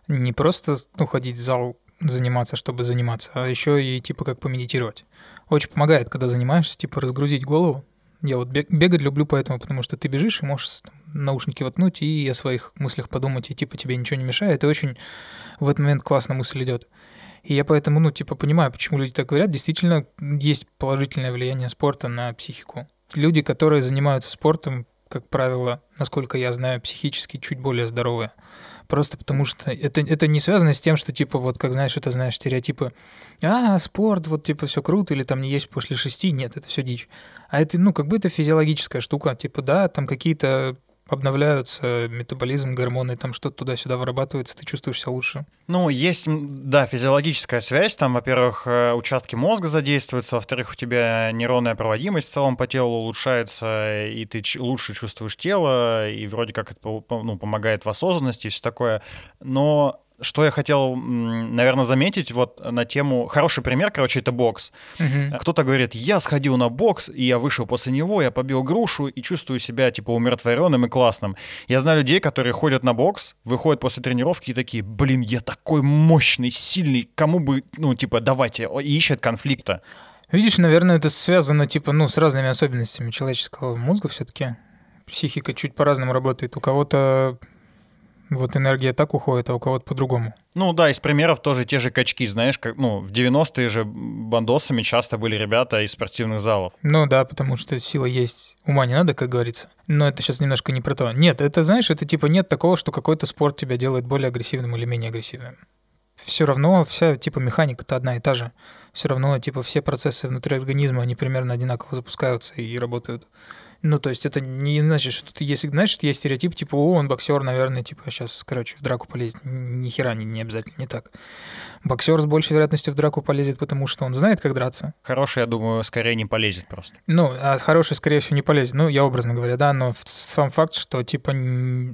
Не просто ну, ходить в зал заниматься, чтобы заниматься, а еще и типа как помедитировать. Очень помогает, когда занимаешься, типа разгрузить голову, я вот бегать люблю поэтому, потому что ты бежишь и можешь наушники воткнуть и о своих мыслях подумать, и типа тебе ничего не мешает, и очень в этот момент классно мысль идет. И я поэтому, ну, типа, понимаю, почему люди так говорят. Действительно, есть положительное влияние спорта на психику. Люди, которые занимаются спортом, как правило, насколько я знаю, психически чуть более здоровые. Просто потому что это, это не связано с тем, что, типа, вот, как знаешь, это, знаешь, стереотипы, а, спорт, вот, типа, все круто, или там не есть после шести, нет, это все дичь. А это, ну, как бы это физиологическая штука, типа, да, там какие-то обновляются метаболизм, гормоны, там что-то туда-сюда вырабатывается, ты чувствуешь себя лучше. Ну, есть, да, физиологическая связь, там, во-первых, э, участки мозга задействуются, во-вторых, у тебя нейронная проводимость в целом по телу улучшается, и ты лучше чувствуешь тело, и вроде как это ну, помогает в осознанности и все такое, но что я хотел, наверное, заметить вот на тему... Хороший пример, короче, это бокс. Угу. Кто-то говорит, я сходил на бокс, и я вышел после него, я побил грушу и чувствую себя, типа, умиротворенным и классным. Я знаю людей, которые ходят на бокс, выходят после тренировки и такие, блин, я такой мощный, сильный, кому бы, ну, типа, давайте, и ищет конфликта. Видишь, наверное, это связано, типа, ну, с разными особенностями человеческого мозга все таки Психика чуть по-разному работает. У кого-то вот энергия так уходит, а у кого-то по-другому. Ну да, из примеров тоже те же качки, знаешь, как, ну, в 90-е же бандосами часто были ребята из спортивных залов. Ну да, потому что сила есть, ума не надо, как говорится. Но это сейчас немножко не про то. Нет, это, знаешь, это типа нет такого, что какой-то спорт тебя делает более агрессивным или менее агрессивным. Все равно вся типа механика-то одна и та же. Все равно типа все процессы внутри организма, они примерно одинаково запускаются и работают. Ну, то есть это не значит, что ты, если, знаешь, есть стереотип, типа, о, он боксер, наверное, типа, сейчас, короче, в драку полезет. Ни хера не, не обязательно, не так. Боксер с большей вероятностью в драку полезет, потому что он знает, как драться. Хороший, я думаю, скорее не полезет просто. Ну, а хороший, скорее всего, не полезет. Ну, я образно говоря, да, но сам факт, что, типа,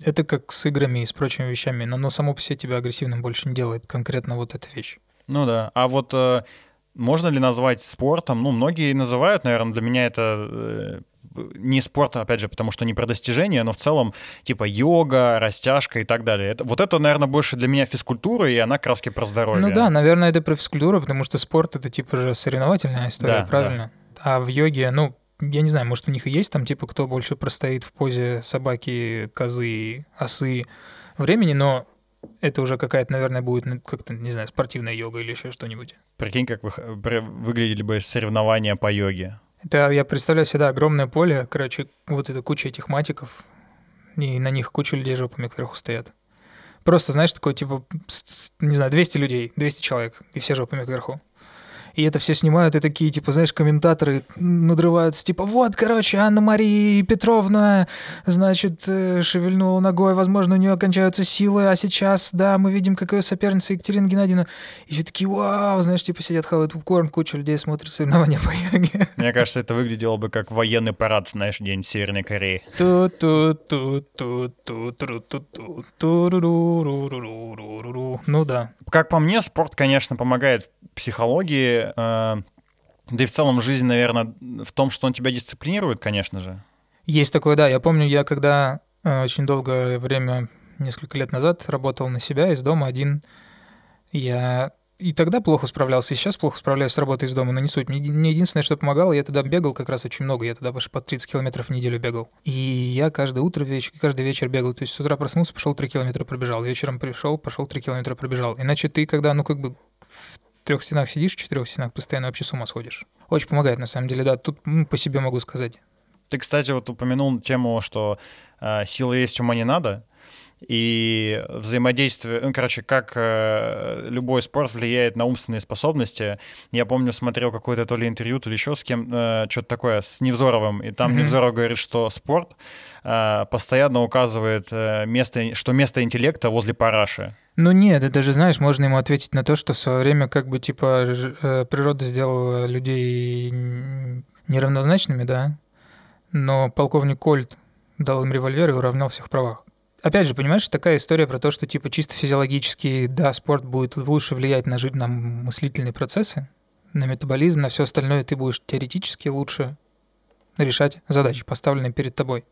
это как с играми и с прочими вещами, но оно само по себе тебя агрессивным больше не делает, конкретно вот эта вещь. Ну да, а вот э, можно ли назвать спортом? Ну, многие называют, наверное, для меня это э, не спорт, опять же, потому что не про достижения, но в целом типа йога, растяжка и так далее. Это, вот это, наверное, больше для меня физкультура, и она краски про здоровье. Ну да, наверное, это про физкультуру, потому что спорт — это типа же соревновательная история, да, правильно? Да. А в йоге, ну, я не знаю, может, у них и есть там, типа, кто больше простоит в позе собаки, козы, осы времени, но это уже какая-то, наверное, будет ну, как-то, не знаю, спортивная йога или еще что-нибудь. Прикинь, как вы, выглядели бы соревнования по йоге. Это я представляю себе, да, огромное поле, короче, вот эта куча этих матиков, и на них куча людей жопами кверху стоят. Просто, знаешь, такой, типа, не знаю, 200 людей, 200 человек, и все жопами кверху. И это все снимают, и такие, типа, знаешь, комментаторы надрываются, типа, вот, короче, Анна-Мария Петровна, значит, э, шевельнула ногой, возможно, у нее кончаются силы, а сейчас, да, мы видим, как ее соперница Екатерина Геннадьевна. И все такие, вау, знаешь, типа, сидят, хавают попкорн, куча людей смотрят соревнования по йоге. Мне кажется, это выглядело бы как военный парад, знаешь, день в Северной Корее. Ну да. Как по мне, спорт, конечно, помогает психологии, э, да и в целом жизнь, наверное, в том, что он тебя дисциплинирует, конечно же. Есть такое, да. Я помню, я когда э, очень долгое время, несколько лет назад, работал на себя из дома один, я и тогда плохо справлялся, и сейчас плохо справляюсь с работой из дома, но не суть. Мне, мне единственное, что помогало, я тогда бегал как раз очень много, я тогда больше по 30 километров в неделю бегал. И я каждое утро, вечер, каждый вечер бегал, то есть с утра проснулся, пошел 3 километра пробежал, вечером пришел, пошел 3 километра пробежал. Иначе ты, когда, ну, как бы в трех стенах сидишь, в четырех стенах, постоянно вообще с ума сходишь. Очень помогает, на самом деле, да. Тут ну, по себе могу сказать. Ты, кстати, вот упомянул тему, что э, силы есть, ума не надо. И взаимодействие, ну, короче, как э, любой спорт влияет на умственные способности. Я помню, смотрел какое-то то ли интервью, то ли еще с кем, э, что-то такое, с Невзоровым, и там mm-hmm. Невзоров говорит, что спорт э, постоянно указывает э, место, что место интеллекта возле параши. Ну нет, это же, знаешь, можно ему ответить на то, что в свое время как бы типа э, природа сделала людей неравнозначными, да, но полковник Кольт дал им револьвер и уравнял всех в правах. Опять же, понимаешь, такая история про то, что типа чисто физиологически, да, спорт будет лучше влиять на, на мыслительные процессы, на метаболизм, на все остальное ты будешь теоретически лучше решать задачи, поставленные перед тобой.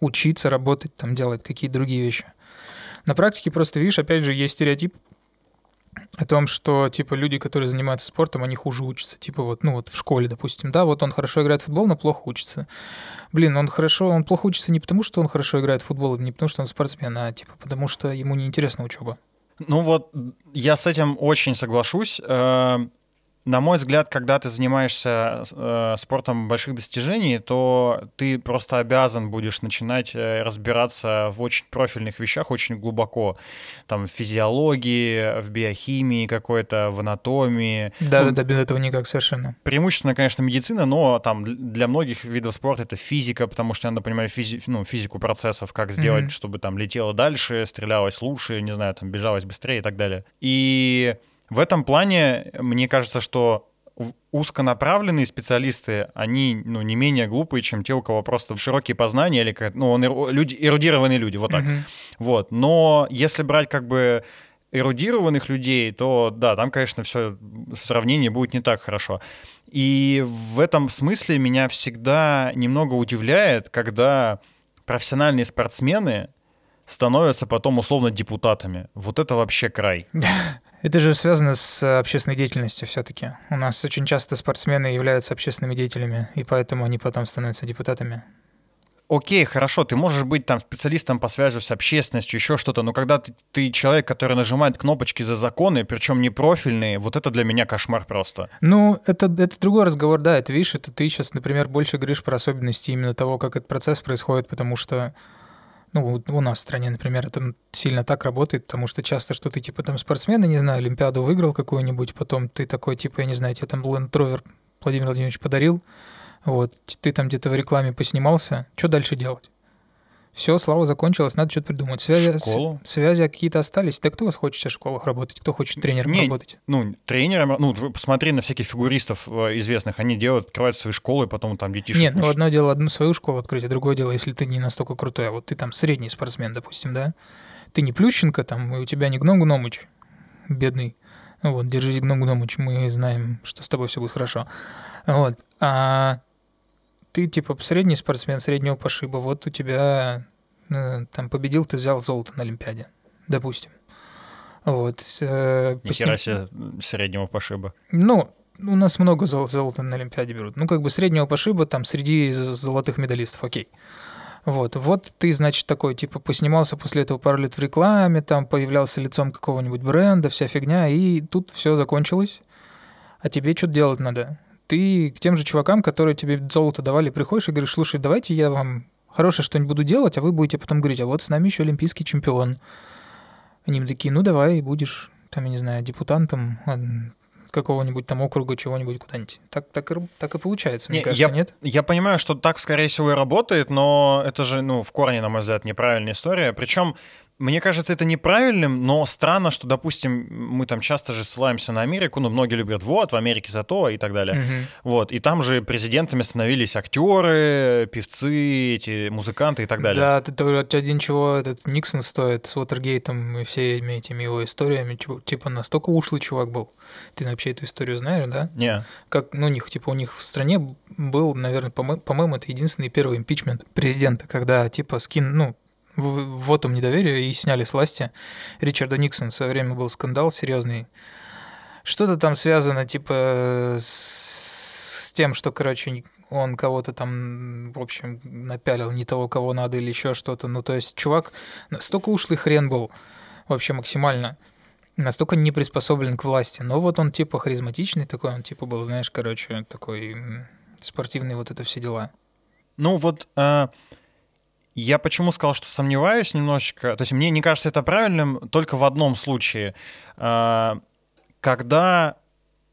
Учиться, работать, там, делать какие-то другие вещи. На практике просто, видишь, опять же, есть стереотип о том, что, типа, люди, которые занимаются спортом, они хуже учатся. Типа, вот, ну, вот в школе, допустим, да, вот он хорошо играет в футбол, но плохо учится. Блин, он хорошо, он плохо учится не потому, что он хорошо играет в футбол, не потому, что он спортсмен, а, типа, потому что ему неинтересна учеба. Ну вот, я с этим очень соглашусь. На мой взгляд, когда ты занимаешься э, спортом больших достижений, то ты просто обязан будешь начинать э, разбираться в очень профильных вещах очень глубоко. Там в физиологии, в биохимии какой-то, в анатомии. Да-да-да, ну, без этого никак совершенно. Преимущественно, конечно, медицина, но там для многих видов спорта это физика, потому что надо понимать физи ну, физику процессов, как сделать, mm-hmm. чтобы там летело дальше, стрелялось лучше, не знаю, там бежалось быстрее и так далее. И в этом плане, мне кажется, что узконаправленные специалисты, они ну, не менее глупые, чем те, у кого просто широкие познания или ну, он, люди, эрудированные люди, вот так. Uh-huh. Вот. Но если брать как бы эрудированных людей, то да, там, конечно, все сравнение будет не так хорошо. И в этом смысле меня всегда немного удивляет, когда профессиональные спортсмены становятся потом условно депутатами. Вот это вообще край. Это же связано с э, общественной деятельностью все-таки. У нас очень часто спортсмены являются общественными деятелями, и поэтому они потом становятся депутатами. Окей, хорошо, ты можешь быть там специалистом по связи с общественностью, еще что-то, но когда ты, ты человек, который нажимает кнопочки за законы, причем не профильные, вот это для меня кошмар просто. Ну, это, это другой разговор, да, это видишь, это ты сейчас, например, больше говоришь про особенности именно того, как этот процесс происходит, потому что ну, у нас в стране, например, это сильно так работает, потому что часто, что ты, типа, там, спортсмен, не знаю, Олимпиаду выиграл какую-нибудь, потом ты такой, типа, я не знаю, тебе там Land Rover Владимир Владимирович подарил, вот, ты там где-то в рекламе поснимался, что дальше делать? Все, слава закончилась, надо что-то придумать. Связи, Школу? связи какие-то остались. Да кто хочет в школах работать? Кто хочет тренером Не, работать? Ну, тренером, ну, посмотри на всяких фигуристов э, известных, они делают, открывают свои школы, потом там детишек. Нет, ну, одно дело одну свою школу открыть, а другое дело, если ты не настолько крутой, а вот ты там средний спортсмен, допустим, да? Ты не Плющенко там, и у тебя не Гном Гномыч, бедный. Вот, держи Гном Гномыч, мы знаем, что с тобой все будет хорошо. Вот. А ты типа средний спортсмен среднего пошиба, вот у тебя э, там победил, ты взял золото на Олимпиаде, допустим. Вот. Э, Ни хера себе среднего пошиба. Ну, у нас много зол- золота на Олимпиаде берут. Ну, как бы среднего пошиба там среди золотых медалистов, окей. Вот, вот ты, значит, такой, типа, поснимался после этого пару лет в рекламе, там появлялся лицом какого-нибудь бренда, вся фигня, и тут все закончилось. А тебе что-то делать надо ты к тем же чувакам, которые тебе золото давали, приходишь и говоришь, слушай, давайте я вам хорошее что-нибудь буду делать, а вы будете потом говорить, а вот с нами еще олимпийский чемпион. Они такие, ну давай, будешь, там, я не знаю, депутатом, какого-нибудь там округа, чего-нибудь куда-нибудь. Так, так, и, так и получается, мне Не, кажется, я, нет? Я понимаю, что так, скорее всего, и работает, но это же, ну, в корне, на мой взгляд, неправильная история. Причем мне кажется, это неправильным, но странно, что, допустим, мы там часто же ссылаемся на Америку, ну, многие любят, вот, в Америке зато и так далее. Мгм. Вот, и там же президентами становились актеры, певцы, эти музыканты и так далее. Да, тоже один чего этот Никсон стоит с Уотергейтом и всеми этими его историями, типа настолько ушлый чувак был. Ты вообще эту историю знаешь, да? Не, Как, ну, у них, типа, у них в стране был, наверное, по-мо- по-моему, это единственный первый импичмент президента, когда, типа, скин, ну, в- вотум недоверия и сняли с власти Ричарда Никсона. В свое время был скандал серьезный. Что-то там связано, типа, с тем, что, короче, он кого-то там, в общем, напялил не того, кого надо, или еще что-то. Ну, то есть, чувак настолько ушлый хрен был, вообще максимально настолько не приспособлен к власти. Но вот он типа харизматичный такой, он типа был, знаешь, короче, такой спортивный, вот это все дела. Ну вот э, я почему сказал, что сомневаюсь немножечко. То есть мне не кажется это правильным только в одном случае. Э, когда,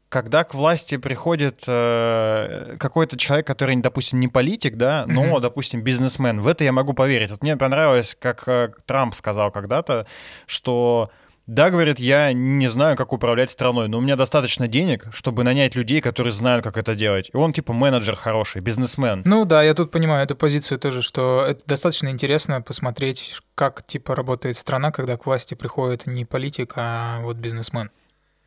когда к власти приходит э, какой-то человек, который, допустим, не политик, да, но, Мгм. допустим, бизнесмен, в это я могу поверить. Вот мне понравилось, как э, Трамп сказал когда-то, что да, говорит, я не знаю, как управлять страной, но у меня достаточно денег, чтобы нанять людей, которые знают, как это делать. И он типа менеджер хороший, бизнесмен. Ну да, я тут понимаю эту позицию тоже, что это достаточно интересно посмотреть, как типа работает страна, когда к власти приходит не политик, а вот бизнесмен.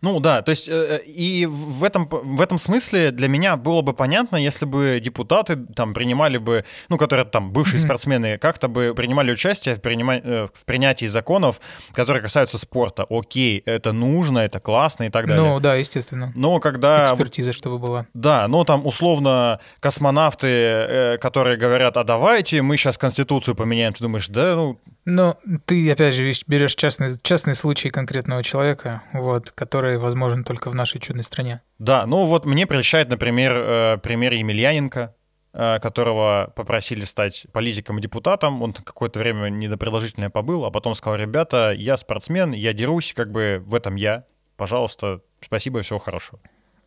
Ну да, то есть э, и в этом, в этом смысле для меня было бы понятно, если бы депутаты там принимали бы, ну, которые там бывшие спортсмены, как-то бы принимали участие в, принима- э, в принятии законов, которые касаются спорта. Окей, это нужно, это классно и так далее. Ну да, естественно. Но когда... Экспертиза, чтобы была. Да, ну там условно космонавты, э, которые говорят, а давайте мы сейчас Конституцию поменяем, ты думаешь, да, ну, Но ты, опять же, берешь частный, частный случай конкретного человека, вот, который возможен только в нашей чудной стране. Да, ну вот мне прельщает, например, э, пример Емельяненко, э, которого попросили стать политиком и депутатом. Он какое-то время недопродолжительное побыл, а потом сказал, ребята, я спортсмен, я дерусь, как бы в этом я. Пожалуйста, спасибо, всего хорошего.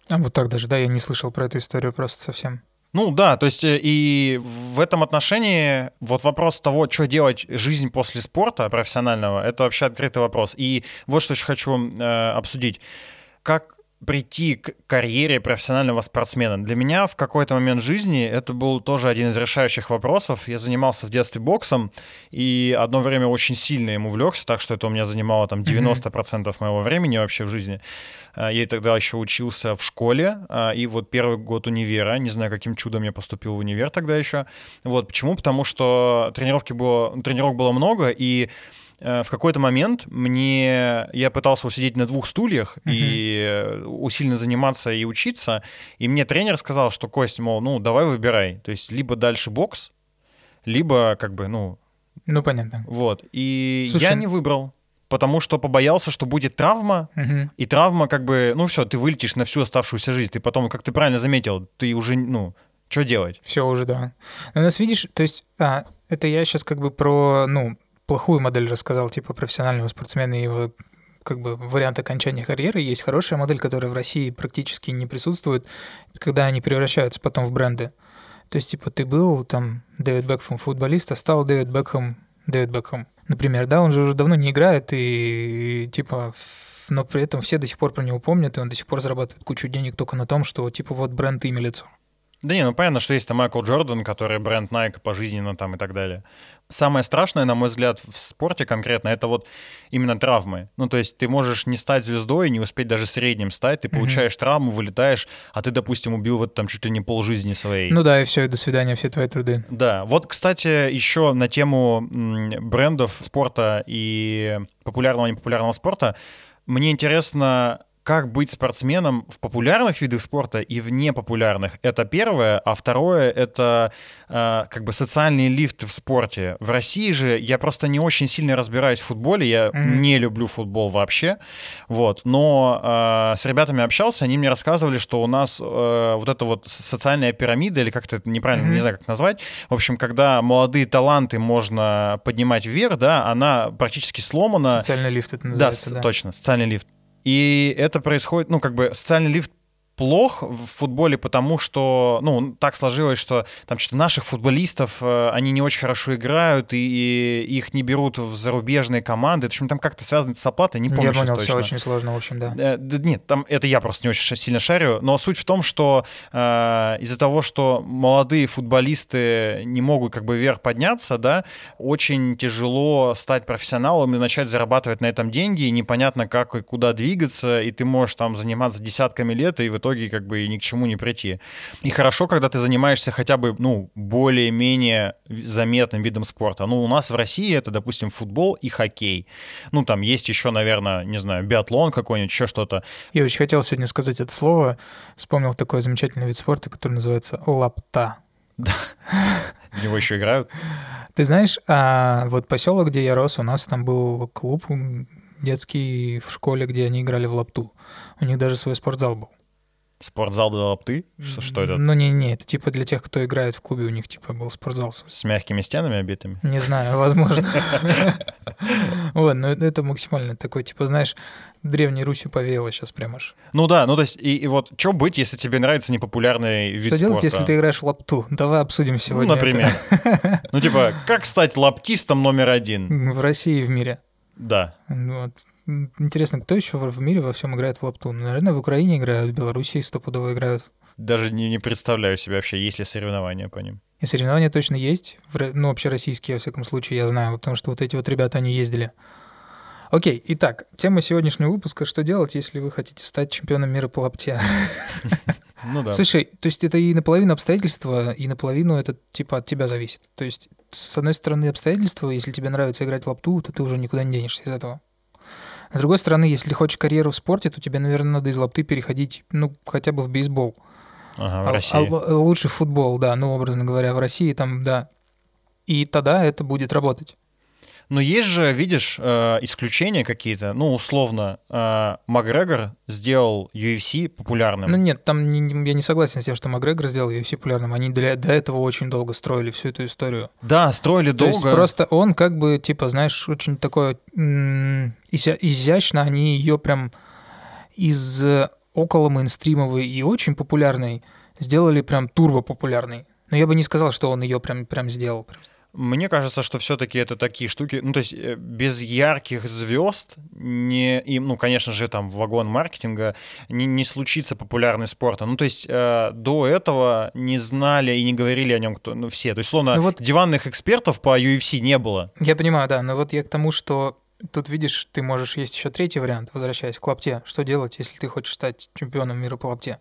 А вот так даже, да, я не слышал про эту историю просто совсем. Ну да, то есть э, и в этом отношении вот вопрос того, что делать жизнь после спорта профессионального, это вообще открытый вопрос. И вот что еще хочу э, обсудить. Как прийти к карьере профессионального спортсмена. Для меня в какой-то момент жизни это был тоже один из решающих вопросов. Я занимался в детстве боксом, и одно время очень сильно ему увлекся, так что это у меня занимало там 90% моего времени вообще в жизни. А, Я тогда еще учился в школе, а, и вот первый год универа, не знаю, каким чудом я поступил в универ тогда еще. Вот почему? Потому что тренировки было, тренировок было много, и в какой-то момент мне я пытался усидеть на двух стульях Мгм. и э, усиленно заниматься и учиться, и мне тренер сказал, что Кость, мол, ну давай выбирай, то есть либо дальше бокс, либо как бы, ну Ну, понятно. вот. И Слушай, я не выбрал, потому что побоялся, что будет травма, Мгм. и травма как бы, ну все, ты вылетишь на всю оставшуюся жизнь. Ты потом, как ты правильно заметил, ты уже, ну, что делать? Все уже, да. Но нас видишь, то есть, а, это я сейчас как бы про, ну, плохую модель рассказал, типа профессионального спортсмена и его как бы вариант окончания карьеры. Есть хорошая модель, которая в России практически не присутствует, когда они превращаются потом в бренды. То есть, типа, ты был там Дэвид Бекхэм футболист, а стал Дэвид Бекхэм Дэвид Бекхэм. Например, да, он же уже давно не играет, и, типа, ф- но при этом все до сих пор про него помнят, и он до сих пор зарабатывает кучу денег только на том, что, типа, вот бренд имя лицо. Да не, ну понятно, что есть там Майкл Джордан, который бренд Nike пожизненно там и так далее. Самое страшное, на мой взгляд, в спорте конкретно, это вот именно травмы. Ну, то есть ты можешь не стать звездой, не успеть даже средним стать, ты получаешь травму, вылетаешь, а ты, допустим, убил вот там чуть ли не полжизни своей. Ну да, и все, и до свидания, все твои труды. Да, вот, кстати, еще на тему брендов спорта и популярного и непопулярного спорта, мне интересно, как быть спортсменом в популярных видах спорта и в непопулярных. Это первое. А второе — это э, как бы социальные лифты в спорте. В России же я просто не очень сильно разбираюсь в футболе, я Мгм. не люблю футбол вообще. Вот. Но э, с ребятами общался, они мне рассказывали, что у нас э, вот эта вот социальная пирамида, или как-то это неправильно, Мгм. не знаю, как назвать. В общем, когда молодые таланты можно поднимать вверх, да, она практически сломана. Социальный лифт это Да, называется, с- да. точно, социальный лифт. И это происходит, ну, как бы социальный лифт плох в футболе, потому что, ну, так сложилось, что там что-то наших футболистов, э, они не очень хорошо играют, и их не берут в зарубежные команды. В общем, там как-то связано с оплатой, не помню Я понял, точно. все очень сложно, в общем, да. Э, да. Нет, там это я просто не очень сильно шарю, но суть в том, что э, из-за того, что молодые футболисты не могут как бы вверх подняться, да, очень тяжело стать профессионалом и начать зарабатывать на этом деньги, и непонятно, как и куда двигаться, и ты можешь там заниматься десятками лет, и в итоге как бы ни к чему не прийти. И хорошо, когда ты занимаешься хотя бы, ну, более-менее заметным видом спорта. Ну, у нас в России это, допустим, футбол и хоккей. Ну, там есть еще, наверное, не знаю, биатлон какой-нибудь, еще что-то. Я очень хотел сегодня сказать это слово. Вспомнил такой замечательный вид спорта, который называется лапта. Да. В него еще играют? Ты знаешь, а вот поселок, где я рос, у нас там был клуб детский в школе, где они играли в лапту. У них даже свой спортзал был. Спортзал для лапты? Что, что это? Ну, не-не, это типа для тех, кто играет в клубе, у них типа был спортзал. С мягкими стенами обитыми? Не знаю, возможно. <laughs> Вот, но это максимально такой, типа, знаешь, Древней Русью повеяло сейчас прямо аж. Ну да, ну то есть, и, и вот что быть, если тебе нравится непопулярный вид Что делать, если ты играешь в лапту? Давай обсудим сегодня Ну, например. Ну типа, как стать лаптистом номер один? В России и в мире. Да. Вот. Интересно, кто еще в мире во всем играет в лапту? Ну, наверное, в Украине играют, в Беларуси стопудово играют. Даже не, не представляю себе вообще, есть ли соревнования по ним. И соревнования точно есть, ну, общероссийские, во всяком случае, я знаю, потому что вот эти вот ребята, они ездили. Окей, итак, тема сегодняшнего выпуска «Что делать, если вы хотите стать чемпионом мира по лапте?» <laughs> Ну да. Слушай, то есть это и наполовину обстоятельства, и наполовину это типа от тебя зависит. То есть, с одной стороны, обстоятельства, если тебе нравится играть в лапту, то ты уже никуда не денешься из этого. С другой стороны, если хочешь карьеру в спорте, то тебе, наверное, надо из лапты переходить, ну, хотя бы в бейсбол. Ага, в А- России. а лучше в футбол, да, ну, образно говоря, в России там, да. И тогда это будет работать. Но есть же, видишь, э, исключения какие-то. Ну, условно, э, Макгрегор сделал UFC популярным. Ну нет, там не- я не согласен с тем, что Макгрегор сделал UFC популярным. Они для, до этого очень долго строили всю эту историю. Да, строили То есть долго. просто он как бы, типа, знаешь, очень такое изя- изящно, они ее прям из э, около мейнстримовой и очень популярной сделали прям турбо популярной. Но я бы не сказал, что он ее прям, прям сделал. Мне кажется, что все-таки это такие штуки, ну, то есть э, без ярких звезд, не, и, ну, конечно же, там, вагон маркетинга, не, не случится популярный спорта. Ну, то есть э, до этого не знали и не говорили о нем кто, ну, все. То есть, словно, Ну вот- диванных экспертов по UFC не было. Я понимаю, да, но вот я к тому, что тут видишь, ты можешь есть еще третий вариант, возвращаясь к лапте. Что делать, если ты хочешь стать чемпионом мира по лапте?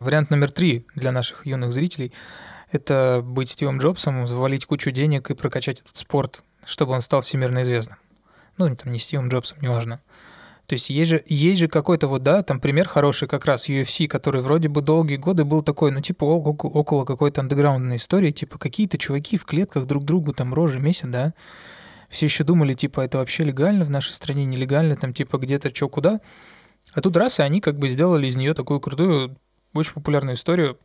Вариант номер три для наших юных зрителей – это быть Стивом Джобсом, завалить кучу денег и прокачать этот спорт, чтобы он стал всемирно известным. Ну, там не Стивом Джобсом, неважно. То есть есть же, есть же какой-то вот, да, там пример хороший как раз UFC, который вроде бы долгие годы был такой, ну, типа около, около какой-то андеграундной истории, типа какие-то чуваки в клетках друг другу там рожи месяц, да, все еще думали, типа, это вообще легально в нашей стране, нелегально, там, типа, где-то что, куда. А тут раз, и они как бы сделали из нее такую крутую, очень популярную историю.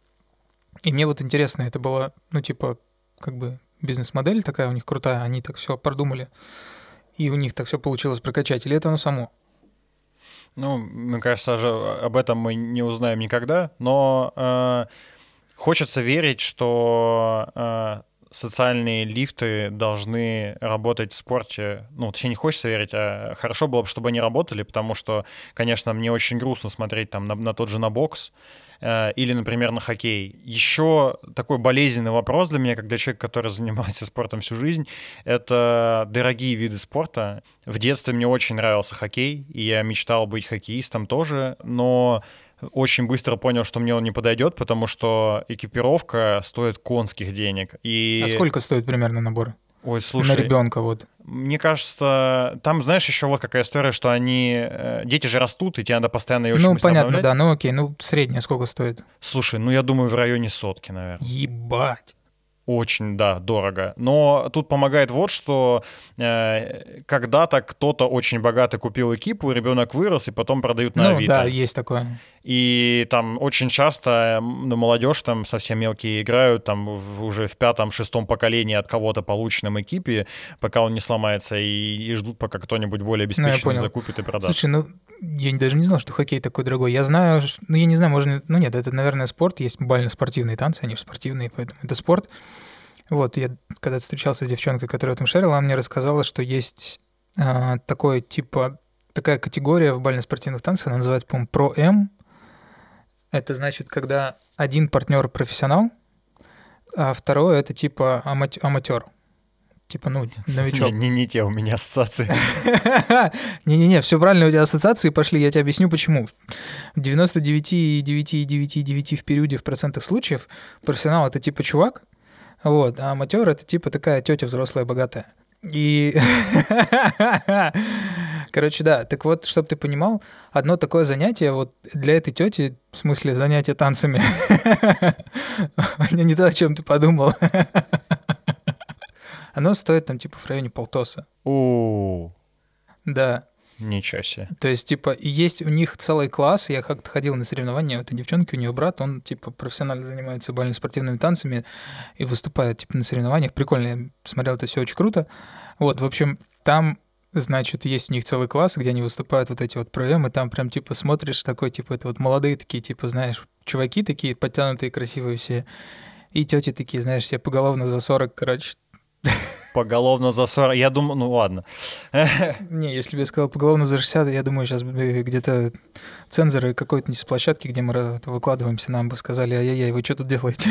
И мне вот интересно, это было, ну, типа, как бы бизнес-модель такая у них крутая, они так все продумали, и у них так все получилось прокачать, или это оно само? Ну, мне кажется, же об этом мы не узнаем никогда, но э, хочется верить, что э, социальные лифты должны работать в спорте. Ну, точнее, не хочется верить, а хорошо было бы, чтобы они работали, потому что, конечно, мне очень грустно смотреть там на, на тот же на бокс или, например, на хоккей. Еще такой болезненный вопрос для меня, когда человек, который занимается спортом всю жизнь, это дорогие виды спорта. В детстве мне очень нравился хоккей, и я мечтал быть хоккеистом тоже, но очень быстро понял, что мне он не подойдет, потому что экипировка стоит конских денег. И... А сколько стоит примерно набор? Ой, слушай, На ребенка вот. мне кажется, там, знаешь, еще вот какая история, что они... э, Дети же растут, и тебе надо постоянно ее очень Ну, понятно, обновлять. да, ну окей, ну средняя сколько стоит? Слушай, ну я думаю, в районе сотки, наверное. Ебать. Очень, да, дорого. Но тут помогает вот, что э, когда-то кто-то очень богатый купил экипу, ребенок вырос, и потом продают на ну Авито. да, есть такое. И там очень часто ну, молодежь там совсем мелкие играют, там в, уже в пятом-шестом поколении от кого-то полученном экипе, пока он не сломается, и, и ждут, пока кто-нибудь более Ну, обеспеченный понял. закупит и продаст. Слушай, ну, я даже не знал, что хоккей такой дорогой. Я знаю, ну, я не знаю, можно... Ну, нет, это, наверное, спорт. Есть бально-спортивные танцы, они же спортивные, поэтому это спорт. Вот, я когда встречался с девчонкой, которая там шарила, она мне рассказала, что есть а, такое, типа, такая категория в бально-спортивных танцах, она называется, по-моему, Про-М. Это значит, когда один партнер профессионал, а второй это типа амат- аматер. Типа, ну, новичок. Не, не, не те у меня ассоциации. <laughs> Не-не-не, все правильно, у тебя ассоциации пошли, я тебе объясню почему. В 99,999 в периоде в процентах случаев профессионал это типа чувак, вот, а аматер это типа такая тетя взрослая, богатая. И, <laughs> короче, да, так вот, чтобы ты понимал, одно такое занятие вот для этой тети, в смысле занятие танцами, <laughs> не то, о чем ты подумал, <laughs> оно стоит там типа в районе полтоса. У, Да, ничего себе. То есть, типа, и есть у них целый класс. Я как-то ходил на соревнования, у этой девчонки, у нее брат, он, типа, профессионально занимается бально-спортивными танцами и выступает, типа, на соревнованиях. Прикольно, я смотрел это все очень круто. Вот, в общем, там, значит, есть у них целый класс, где они выступают вот эти вот проемы, там прям, типа, смотришь такой, типа, это вот молодые такие, типа, знаешь, чуваки такие, подтянутые, красивые все, и тети такие, знаешь, все поголовно за 40, короче. Поголовно за 40. Я думаю, ну ладно. Не, если бы я сказал поголовно за 60, я думаю, сейчас бы где-то цензоры какой-то с площадки, где мы выкладываемся, нам бы сказали, ай-яй-яй, вы что тут делаете?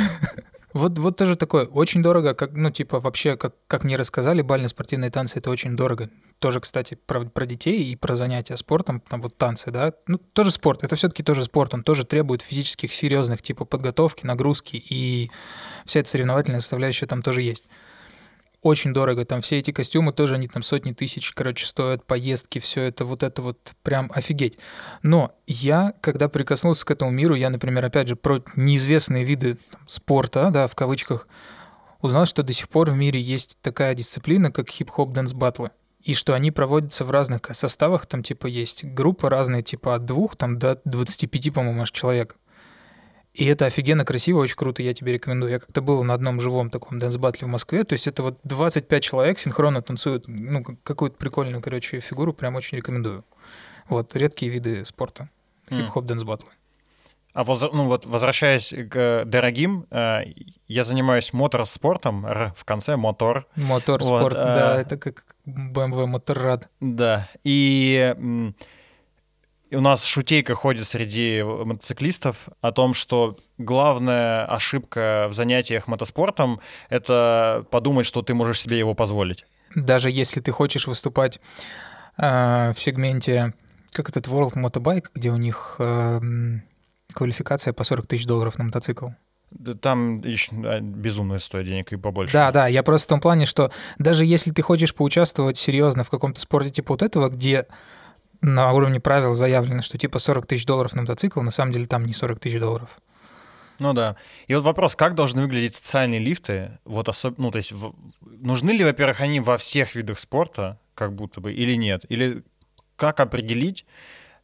Вот, вот тоже такое, очень дорого, как, ну, типа, вообще, как, как мне рассказали, бально-спортивные танцы — это очень дорого. Тоже, кстати, про, про детей и про занятия спортом, там вот танцы, да, ну, тоже спорт, это все таки тоже спорт, он тоже требует физических, серьезных, типа, подготовки, нагрузки, и вся эта соревновательная составляющая там тоже есть очень дорого. Там все эти костюмы тоже, они там сотни тысяч, короче, стоят, поездки, все это, вот это вот прям офигеть. Но я, когда прикоснулся к этому миру, я, например, опять же, про неизвестные виды там, спорта, да, в кавычках, узнал, что до сих пор в мире есть такая дисциплина, как хип-хоп dance батлы. И что они проводятся в разных составах, там типа есть группы разные, типа от двух там до 25, по-моему, аж человек. И это офигенно красиво, очень круто, я тебе рекомендую. Я как-то был на одном живом таком dance -батле в Москве, то есть это вот 25 человек синхронно танцуют, ну, как- какую-то прикольную, короче, фигуру, прям очень рекомендую. Вот, редкие виды спорта. М. Хип-хоп dance -батлы. А воз- ну вот возвращаясь к дорогим, э, я занимаюсь моторспортом, Р в конце мотор. Мотор, Вот, а- да, это как BMW Моторрад. Да. И и у нас шутейка ходит среди мотоциклистов о том, что главная ошибка в занятиях мотоспортом — это подумать, что ты можешь себе его позволить. Даже если ты хочешь выступать э, в сегменте, как этот World Motobike, где у них э, квалификация по 40 тысяч долларов на мотоцикл. Там а, безумно стоит денег и побольше. Да, да, я просто в том плане, что даже если ты хочешь поучаствовать серьезно в каком-то спорте типа вот этого, где на уровне правил заявлено, что типа 40 тысяч долларов на мотоцикл, на самом деле там не 40 тысяч долларов. Ну да. И вот вопрос, как должны выглядеть социальные лифты? Вот особ... ну, то есть, в- нужны ли, во-первых, они во всех видах спорта, как будто бы, или нет? Или как определить,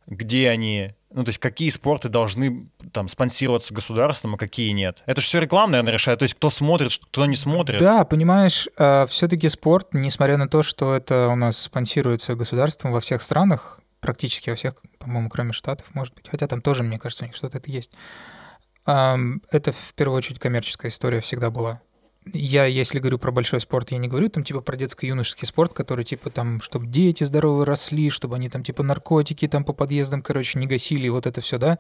где они, ну, то есть, какие спорты должны там спонсироваться государством, а какие нет? Это же все реклама, наверное, решает. То есть, кто смотрит, кто не смотрит. Да, понимаешь, все-таки спорт, несмотря на то, что это у нас спонсируется государством во всех странах, практически во всех, по-моему, кроме Штатов, может быть, хотя там тоже, мне кажется, у них что-то это есть. Это в первую очередь коммерческая история всегда была. Я, если говорю про большой спорт, я не говорю там типа про детско-юношеский спорт, который типа там, чтобы дети здоровые росли, чтобы они там типа наркотики там по подъездам, короче, не гасили, и вот это все, да.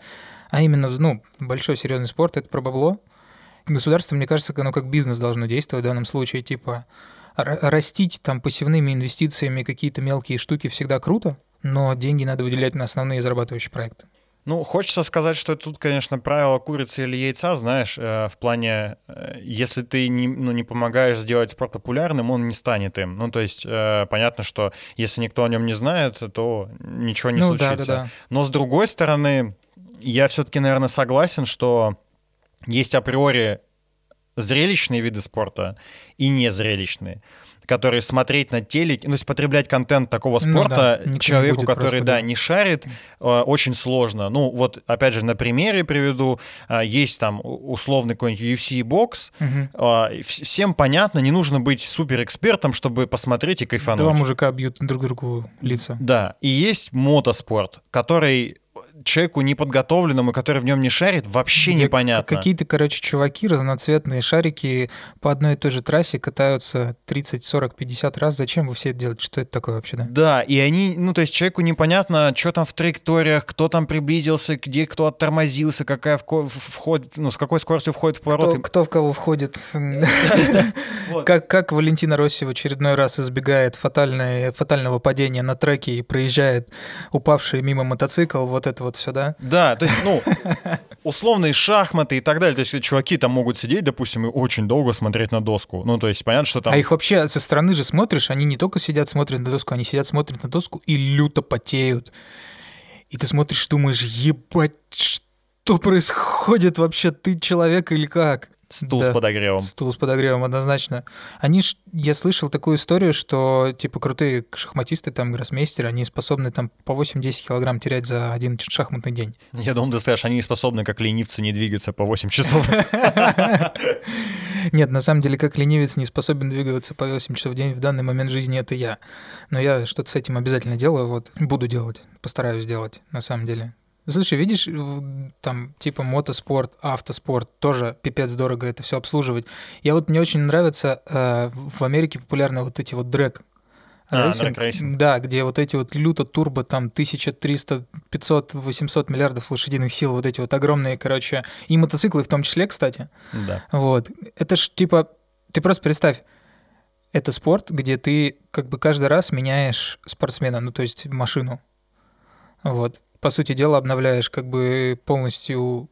А именно, ну, большой серьезный спорт — это про бабло. Государство, мне кажется, оно как бизнес должно действовать в данном случае, типа растить там пассивными инвестициями какие-то мелкие штуки всегда круто, но деньги надо выделять на основные зарабатывающие проекты. Ну, хочется сказать, что тут, конечно, правило курицы или яйца, знаешь, э, в плане, э, если ты не, ну, не помогаешь сделать спорт популярным, он не станет им. Ну, то есть, э, понятно, что если никто о нем не знает, то ничего не ну случится. да, да, да. Но с другой стороны, я все-таки, наверное, согласен, что есть априори зрелищные виды спорта и незрелищные которые смотреть на телеке, ну, то есть потреблять контент такого спорта ну, да, человеку, который, просто, да, да, не шарит, э, очень сложно. Ну, вот, опять же, на примере приведу, э, есть там условный какой-нибудь UFC бокс, угу. э, всем понятно, не нужно быть суперэкспертом, чтобы посмотреть и кайфануть. Два мужика бьют друг другу лица. Да, и есть мотоспорт, который человеку неподготовленному, который в нем не шарит, вообще Где непонятно. Какие-то, короче, чуваки, разноцветные шарики по одной и той же трассе катаются 30, 40, 50 раз. Зачем вы все это делаете? Что это такое вообще, да? Да, и они, ну, то есть человеку непонятно, что там в траекториях, кто там приблизился, где кто оттормозился, какая входит, ну, с какой скоростью входит в поворот. Кто, кто в кого входит. <laughs> Как, как Валентина Росси в очередной раз избегает фатального падения на треке и проезжает упавший мимо мотоцикл, вот это вот все, да? Да, то есть, ну, условные шахматы и так далее. То есть чуваки там могут сидеть, допустим, и очень долго смотреть на доску. Ну, то есть понятно, что там... А их вообще со стороны же смотришь, они не только сидят, смотрят на доску, они сидят, смотрят на доску и люто потеют. И ты смотришь, думаешь, ебать, что происходит вообще? Ты человек или как? Стул да, с подогревом. Стул с подогревом, однозначно. Они ж, я слышал такую историю, что типа крутые шахматисты, там, гроссмейстеры, они способны там по 8-10 килограмм терять за один шахматный день. Я думал, ты скажешь, они не способны, как ленивцы, не двигаться по 8 часов. <laughs> Нет, на самом деле, как ленивец не способен двигаться по 8 часов в день в данный момент жизни, это я. Но я что-то с этим обязательно делаю, вот, буду делать, постараюсь сделать, на самом деле. Слушай, видишь, там типа мотоспорт, автоспорт, тоже пипец дорого это все обслуживать. Я вот мне очень нравится, э, в Америке популярны вот эти вот drag а, racing. Да, где вот эти вот люто турбо, там 1300, 500, 800 миллиардов лошадиных сил, вот эти вот огромные, короче, и мотоциклы в том числе, кстати. Да. Вот. Это ж типа, ты просто представь, это спорт, где ты как бы каждый раз меняешь спортсмена, ну то есть машину. Вот по сути дела, обновляешь как бы полностью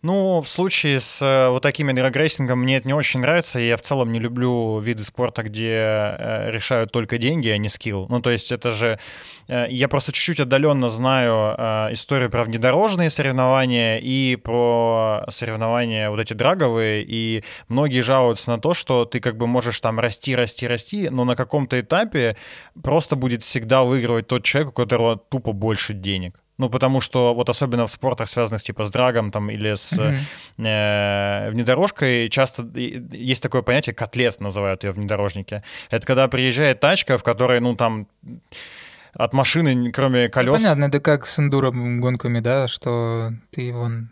ну, в случае с э, вот такими драгрейсингом мне это не очень нравится. Я в целом не люблю виды спорта, где э, решают только деньги, а не скилл. Ну, то есть это же... Э, я просто чуть-чуть отдаленно знаю историю про внедорожные соревнования и про соревнования вот эти драговые, и многие жалуются на то, что ты как бы можешь там расти, расти, расти, но на каком-то этапе просто будет всегда выигрывать тот человек, у которого тупо больше денег. Ну, потому что вот особенно в спортах, связанных типа с драгом там или с э, внедорожкой, часто есть такое понятие котлет, называют ее внедорожники. Это когда приезжает тачка, в которой, ну, там от машины, кроме ну, колес... Ну, понятно, это как с эндуро гонками, да, что ты вон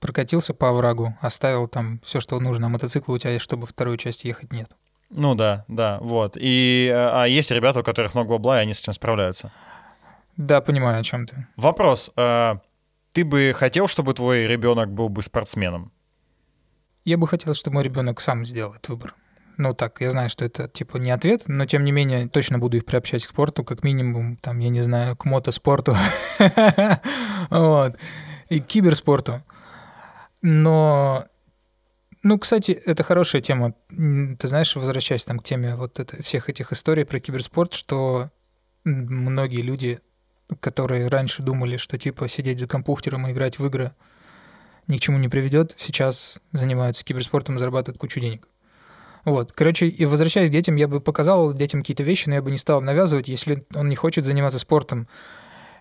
прокатился по оврагу, оставил там все, что нужно, а мотоцикла у тебя, чтобы вторую часть ехать, нет. Ну да, да, вот. И, а есть ребята, у которых много бабла, и они с этим справляются. Да, понимаю, о чем ты. Вопрос. А, ты бы хотел, чтобы твой ребенок был бы спортсменом? Я бы хотел, чтобы мой ребенок сам сделал этот выбор. Ну так, я знаю, что это типа не ответ, но тем не менее точно буду их приобщать к спорту, как минимум, там, я не знаю, к мотоспорту. <laughs> Вот. И к киберспорту. Но ну, кстати, это хорошая тема. Ты знаешь, возвращаясь там к теме вот это, всех этих историй про киберспорт, что многие люди которые раньше думали, что типа сидеть за компьютером и играть в игры ни к чему не приведет, сейчас занимаются киберспортом и зарабатывают кучу денег. Вот. Короче, и возвращаясь к детям, я бы показал детям какие-то вещи, но я бы не стал навязывать, если он не хочет заниматься спортом.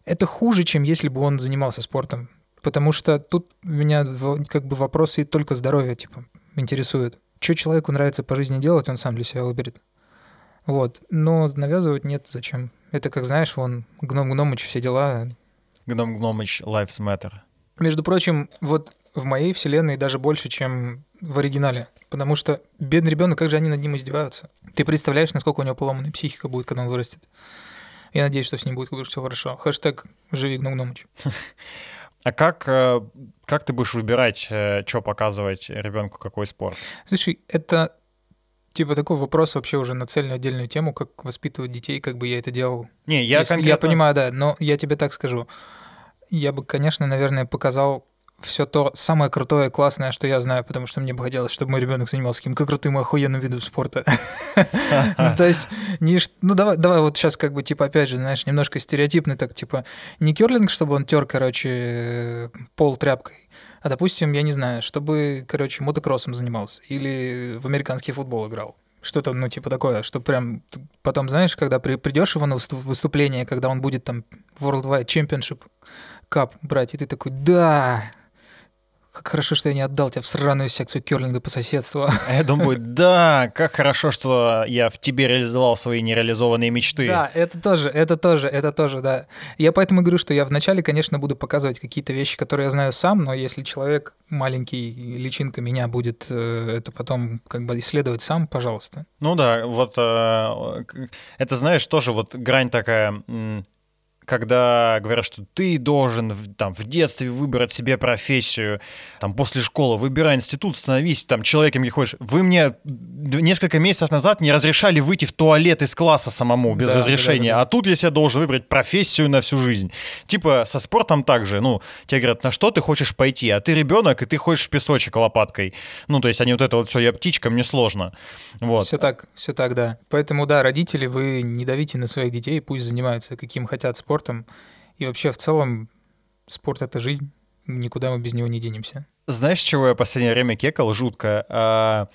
Это хуже, чем если бы он занимался спортом. Потому что тут меня как бы вопросы только здоровья, типа, интересуют. Что человеку нравится по жизни делать, он сам для себя выберет. Вот. Но навязывать нет, зачем. Это как, знаешь, вон, Гном Гномыч, все дела. Гном Гномыч, Lives Matter. Между прочим, вот в моей вселенной даже больше, чем в оригинале. Потому что бедный ребенок, как же они над ним издеваются? Ты представляешь, насколько у него поломанная психика будет, когда он вырастет? Я надеюсь, что с ним будет все хорошо. Хэштег «Живи, Гном Гномыч». <laughs> А как, э, как ты будешь выбирать, э, что показывать ребенку, какой спорт? Слушай, это типа такой вопрос вообще уже на цельную отдельную тему, как воспитывать детей, как бы я это делал. Не, я Если, конкретно... Я понимаю, да, но я тебе так скажу. Я бы, конечно, наверное, показал все то самое крутое, классное, что я знаю, потому что мне бы хотелось, чтобы мой ребенок занимался каким-то крутым и охуенным видом спорта. <laughs> Ну, то есть, ну давай, давай вот сейчас как бы, типа, опять же, знаешь, немножко стереотипный так, типа, не керлинг, чтобы он тер, короче, пол тряпкой, а, допустим, я не знаю, чтобы, короче, мотокроссом занимался или в американский футбол играл. Что-то, ну, типа такое, что прям потом, знаешь, когда при, придешь его на выступление, когда он будет там World Wide Championship Cup брать, и ты такой, да, как хорошо, что я не отдал тебя в сраную секцию керлинга по соседству. А <laughs> я думаю, да, как хорошо, что я в тебе реализовал свои нереализованные мечты. Да, это тоже, это тоже, это тоже, да. Я поэтому говорю, что я вначале, конечно, буду показывать какие-то вещи, которые я знаю сам, но если человек маленький, личинка меня будет э, это потом как бы исследовать сам, пожалуйста. Ну да, вот э, это, знаешь, тоже вот грань такая когда говорят, что ты должен там, в детстве выбрать себе профессию, там, после школы, выбирай институт, становись там человеком, где хочешь. Вы мне несколько месяцев назад не разрешали выйти в туалет из класса самому без да, разрешения, да, да, да. а тут я себе должен выбрать профессию на всю жизнь. Типа со спортом также, ну, тебе говорят, на что ты хочешь пойти, а ты ребенок, и ты ходишь в песочек лопаткой. Ну, то есть они вот это вот все, я птичка, мне сложно. Вот. Все так, все так, да. Поэтому, да, родители, вы не давите на своих детей, пусть занимаются каким хотят спортом, спортом. И вообще в целом спорт — это жизнь, никуда мы без него не денемся. Знаешь, чего я последнее время кекал жутко? А,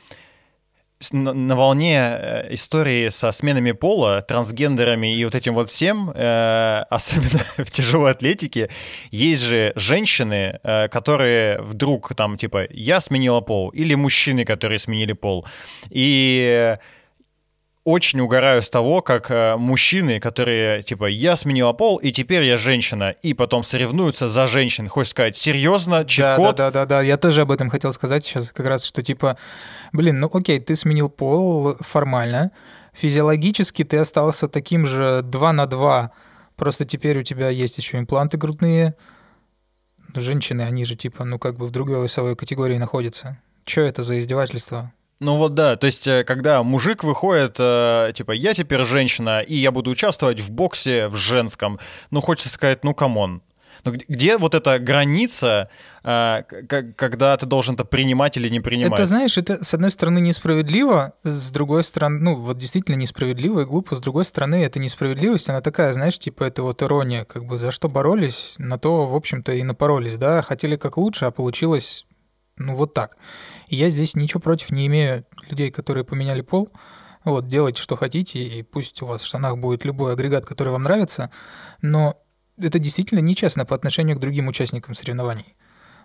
на волне э, истории со сменами пола, трансгендерами и вот этим вот всем, э, <laughs> особенно в тяжелой атлетике, есть же женщины, э, которые вдруг там типа «я сменила пол» или мужчины, которые сменили пол. И очень угораю с того, как э, мужчины, которые, типа, я сменила пол, и теперь я женщина, и потом соревнуются за женщин. Хочешь сказать, серьезно, чит-код? Да, да, да, да, я тоже об этом хотел сказать сейчас как раз, что, типа, блин, ну окей, ты сменил пол формально, физиологически ты остался таким же 2 на 2, просто теперь у тебя есть еще импланты грудные. Женщины, они же, типа, ну как бы в другой весовой категории находятся. Что это за издевательство? Ну вот да, то есть э, когда мужик выходит, э, типа, я теперь женщина, и я буду участвовать в боксе в женском, ну хочется сказать, ну come on. Но где, где вот эта граница, э, когда ты должен это принимать или не принимать? Это, знаешь, это, с одной стороны, несправедливо, с другой стороны, ну, вот действительно несправедливо и глупо, с другой стороны, это несправедливость, она такая, знаешь, типа, это вот ирония, как бы за что боролись, на то, в общем-то, и напоролись, да, хотели как лучше, а получилось, ну, вот так. Я здесь ничего против не имею людей, которые поменяли пол. Вот, делайте, что хотите, и пусть у вас в штанах будет любой агрегат, который вам нравится, но это действительно нечестно по отношению к другим участникам соревнований.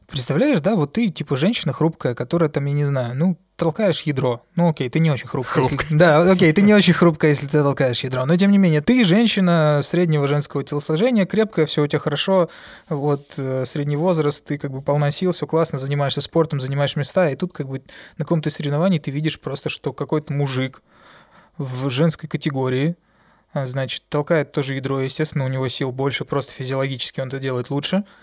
Представляешь, да, вот ты типа женщина хрупкая, которая там, я не знаю, ну, толкаешь ядро. Ну, окей, ты не очень хрупкая. Хрупкая. Если... Да, окей, ты не очень хрупкая, если ты толкаешь ядро. Но, тем не менее, ты женщина среднего женского телосложения, крепкая, все у тебя хорошо, вот, э, средний возраст, ты как бы полна сил, все классно, занимаешься спортом, занимаешь места, и тут как бы на каком-то соревновании ты видишь просто, что какой-то мужик в женской категории, а, значит, толкает тоже ядро, естественно, у него сил больше, просто физиологически он это делает лучше –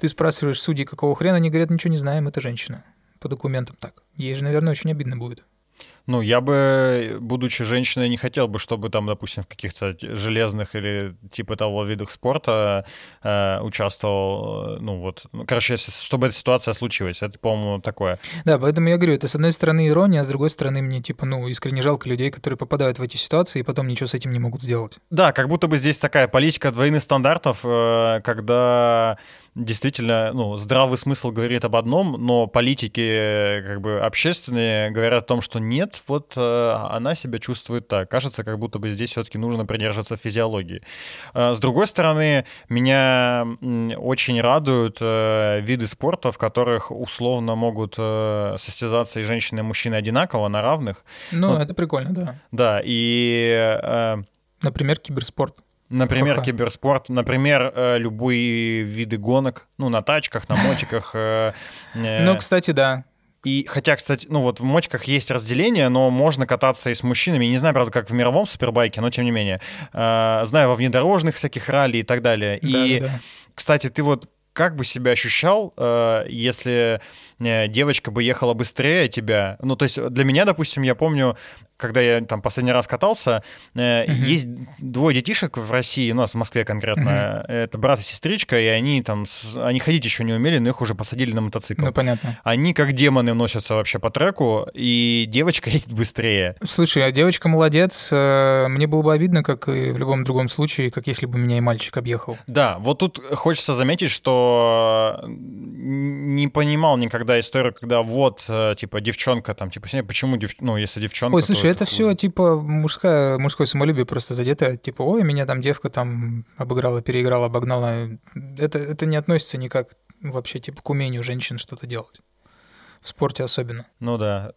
ты спрашиваешь судьи, какого хрена, они говорят, ничего не знаем, это женщина. По документам так. Ей же, наверное, очень обидно будет. Ну, я бы, будучи женщиной, не хотел бы, чтобы там, допустим, в каких-то железных или типа того видах спорта э, участвовал, ну вот, ну, короче, чтобы эта ситуация случилась. Это, по-моему, такое. Да, поэтому я говорю, это с одной стороны ирония, а с другой стороны мне, типа, ну, искренне жалко людей, которые попадают в эти ситуации и потом ничего с этим не могут сделать. Да, как будто бы здесь такая политика двойных стандартов, э, когда действительно, ну, здравый смысл говорит об одном, но политики, как бы, общественные говорят о том, что нет, вот э, она себя чувствует так. Кажется, как будто бы здесь все-таки нужно придерживаться физиологии. Э, с другой стороны, меня очень радуют э, виды спорта, в которых условно могут состязаться и женщины, и мужчины одинаково, на равных. Ну, ну это прикольно, да. Да, и... Например, киберспорт. Например, Ха-ха. киберспорт, например, э, любые виды гонок, ну, на тачках, на мотиках. Э, э. Ну, кстати, да. И хотя, кстати, ну вот в мотиках есть разделение, но можно кататься и с мужчинами. Не знаю, правда, как в мировом супербайке, но тем не менее. Знаю во внедорожных всяких ралли и так далее. Да, и, да. кстати, ты вот как бы себя ощущал, если девочка бы ехала быстрее тебя. Ну, то есть для меня, допустим, я помню, когда я там последний раз катался, э, угу. есть двое детишек в России, у нас в Москве конкретно, угу. это брат и сестричка, и они там, они ходить еще не умели, но их уже посадили на мотоцикл. Ну, понятно. Они как демоны носятся вообще по треку, и девочка <laughs> едет быстрее. Слушай, а девочка молодец, э, мне было бы обидно, как и в любом другом случае, как если бы меня и мальчик объехал. Да, вот тут хочется заметить, что не понимал никогда историю, когда вот, э, типа, девчонка там, типа, почему, дев... ну, если девчонка... Ой, слушай, это все типа мужское, мужское самолюбие просто задето, типа, ой, меня там девка там обыграла, переиграла, обогнала. Это, это не относится никак вообще типа к умению женщин что-то делать. В спорте особенно. Ну да,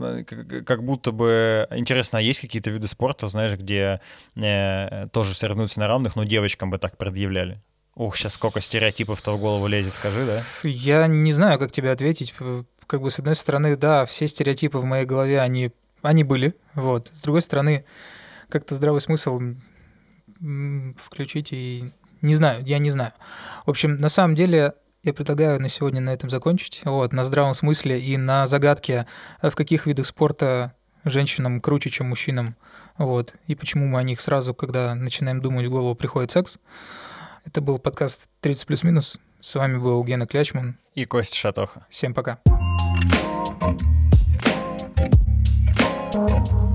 как будто бы интересно, а есть какие-то виды спорта, знаешь, где э, тоже соревнуются на равных, но девочкам бы так предъявляли? Ух, сейчас сколько стереотипов-то в голову лезет, скажи, да? Я не знаю, как тебе ответить. Как бы, с одной стороны, да, все стереотипы в моей голове, они они были, вот. С другой стороны, как-то здравый смысл включить и... Не знаю, я не знаю. В общем, на самом деле, я предлагаю на сегодня на этом закончить. Вот, на здравом смысле и на загадке, в каких видах спорта женщинам круче, чем мужчинам. Вот. И почему мы о них сразу, когда начинаем думать, в голову приходит секс. Это был подкаст 30 плюс-минус. С вами был Гена Клячман. И Костя Шатоха. Всем пока. Thank you.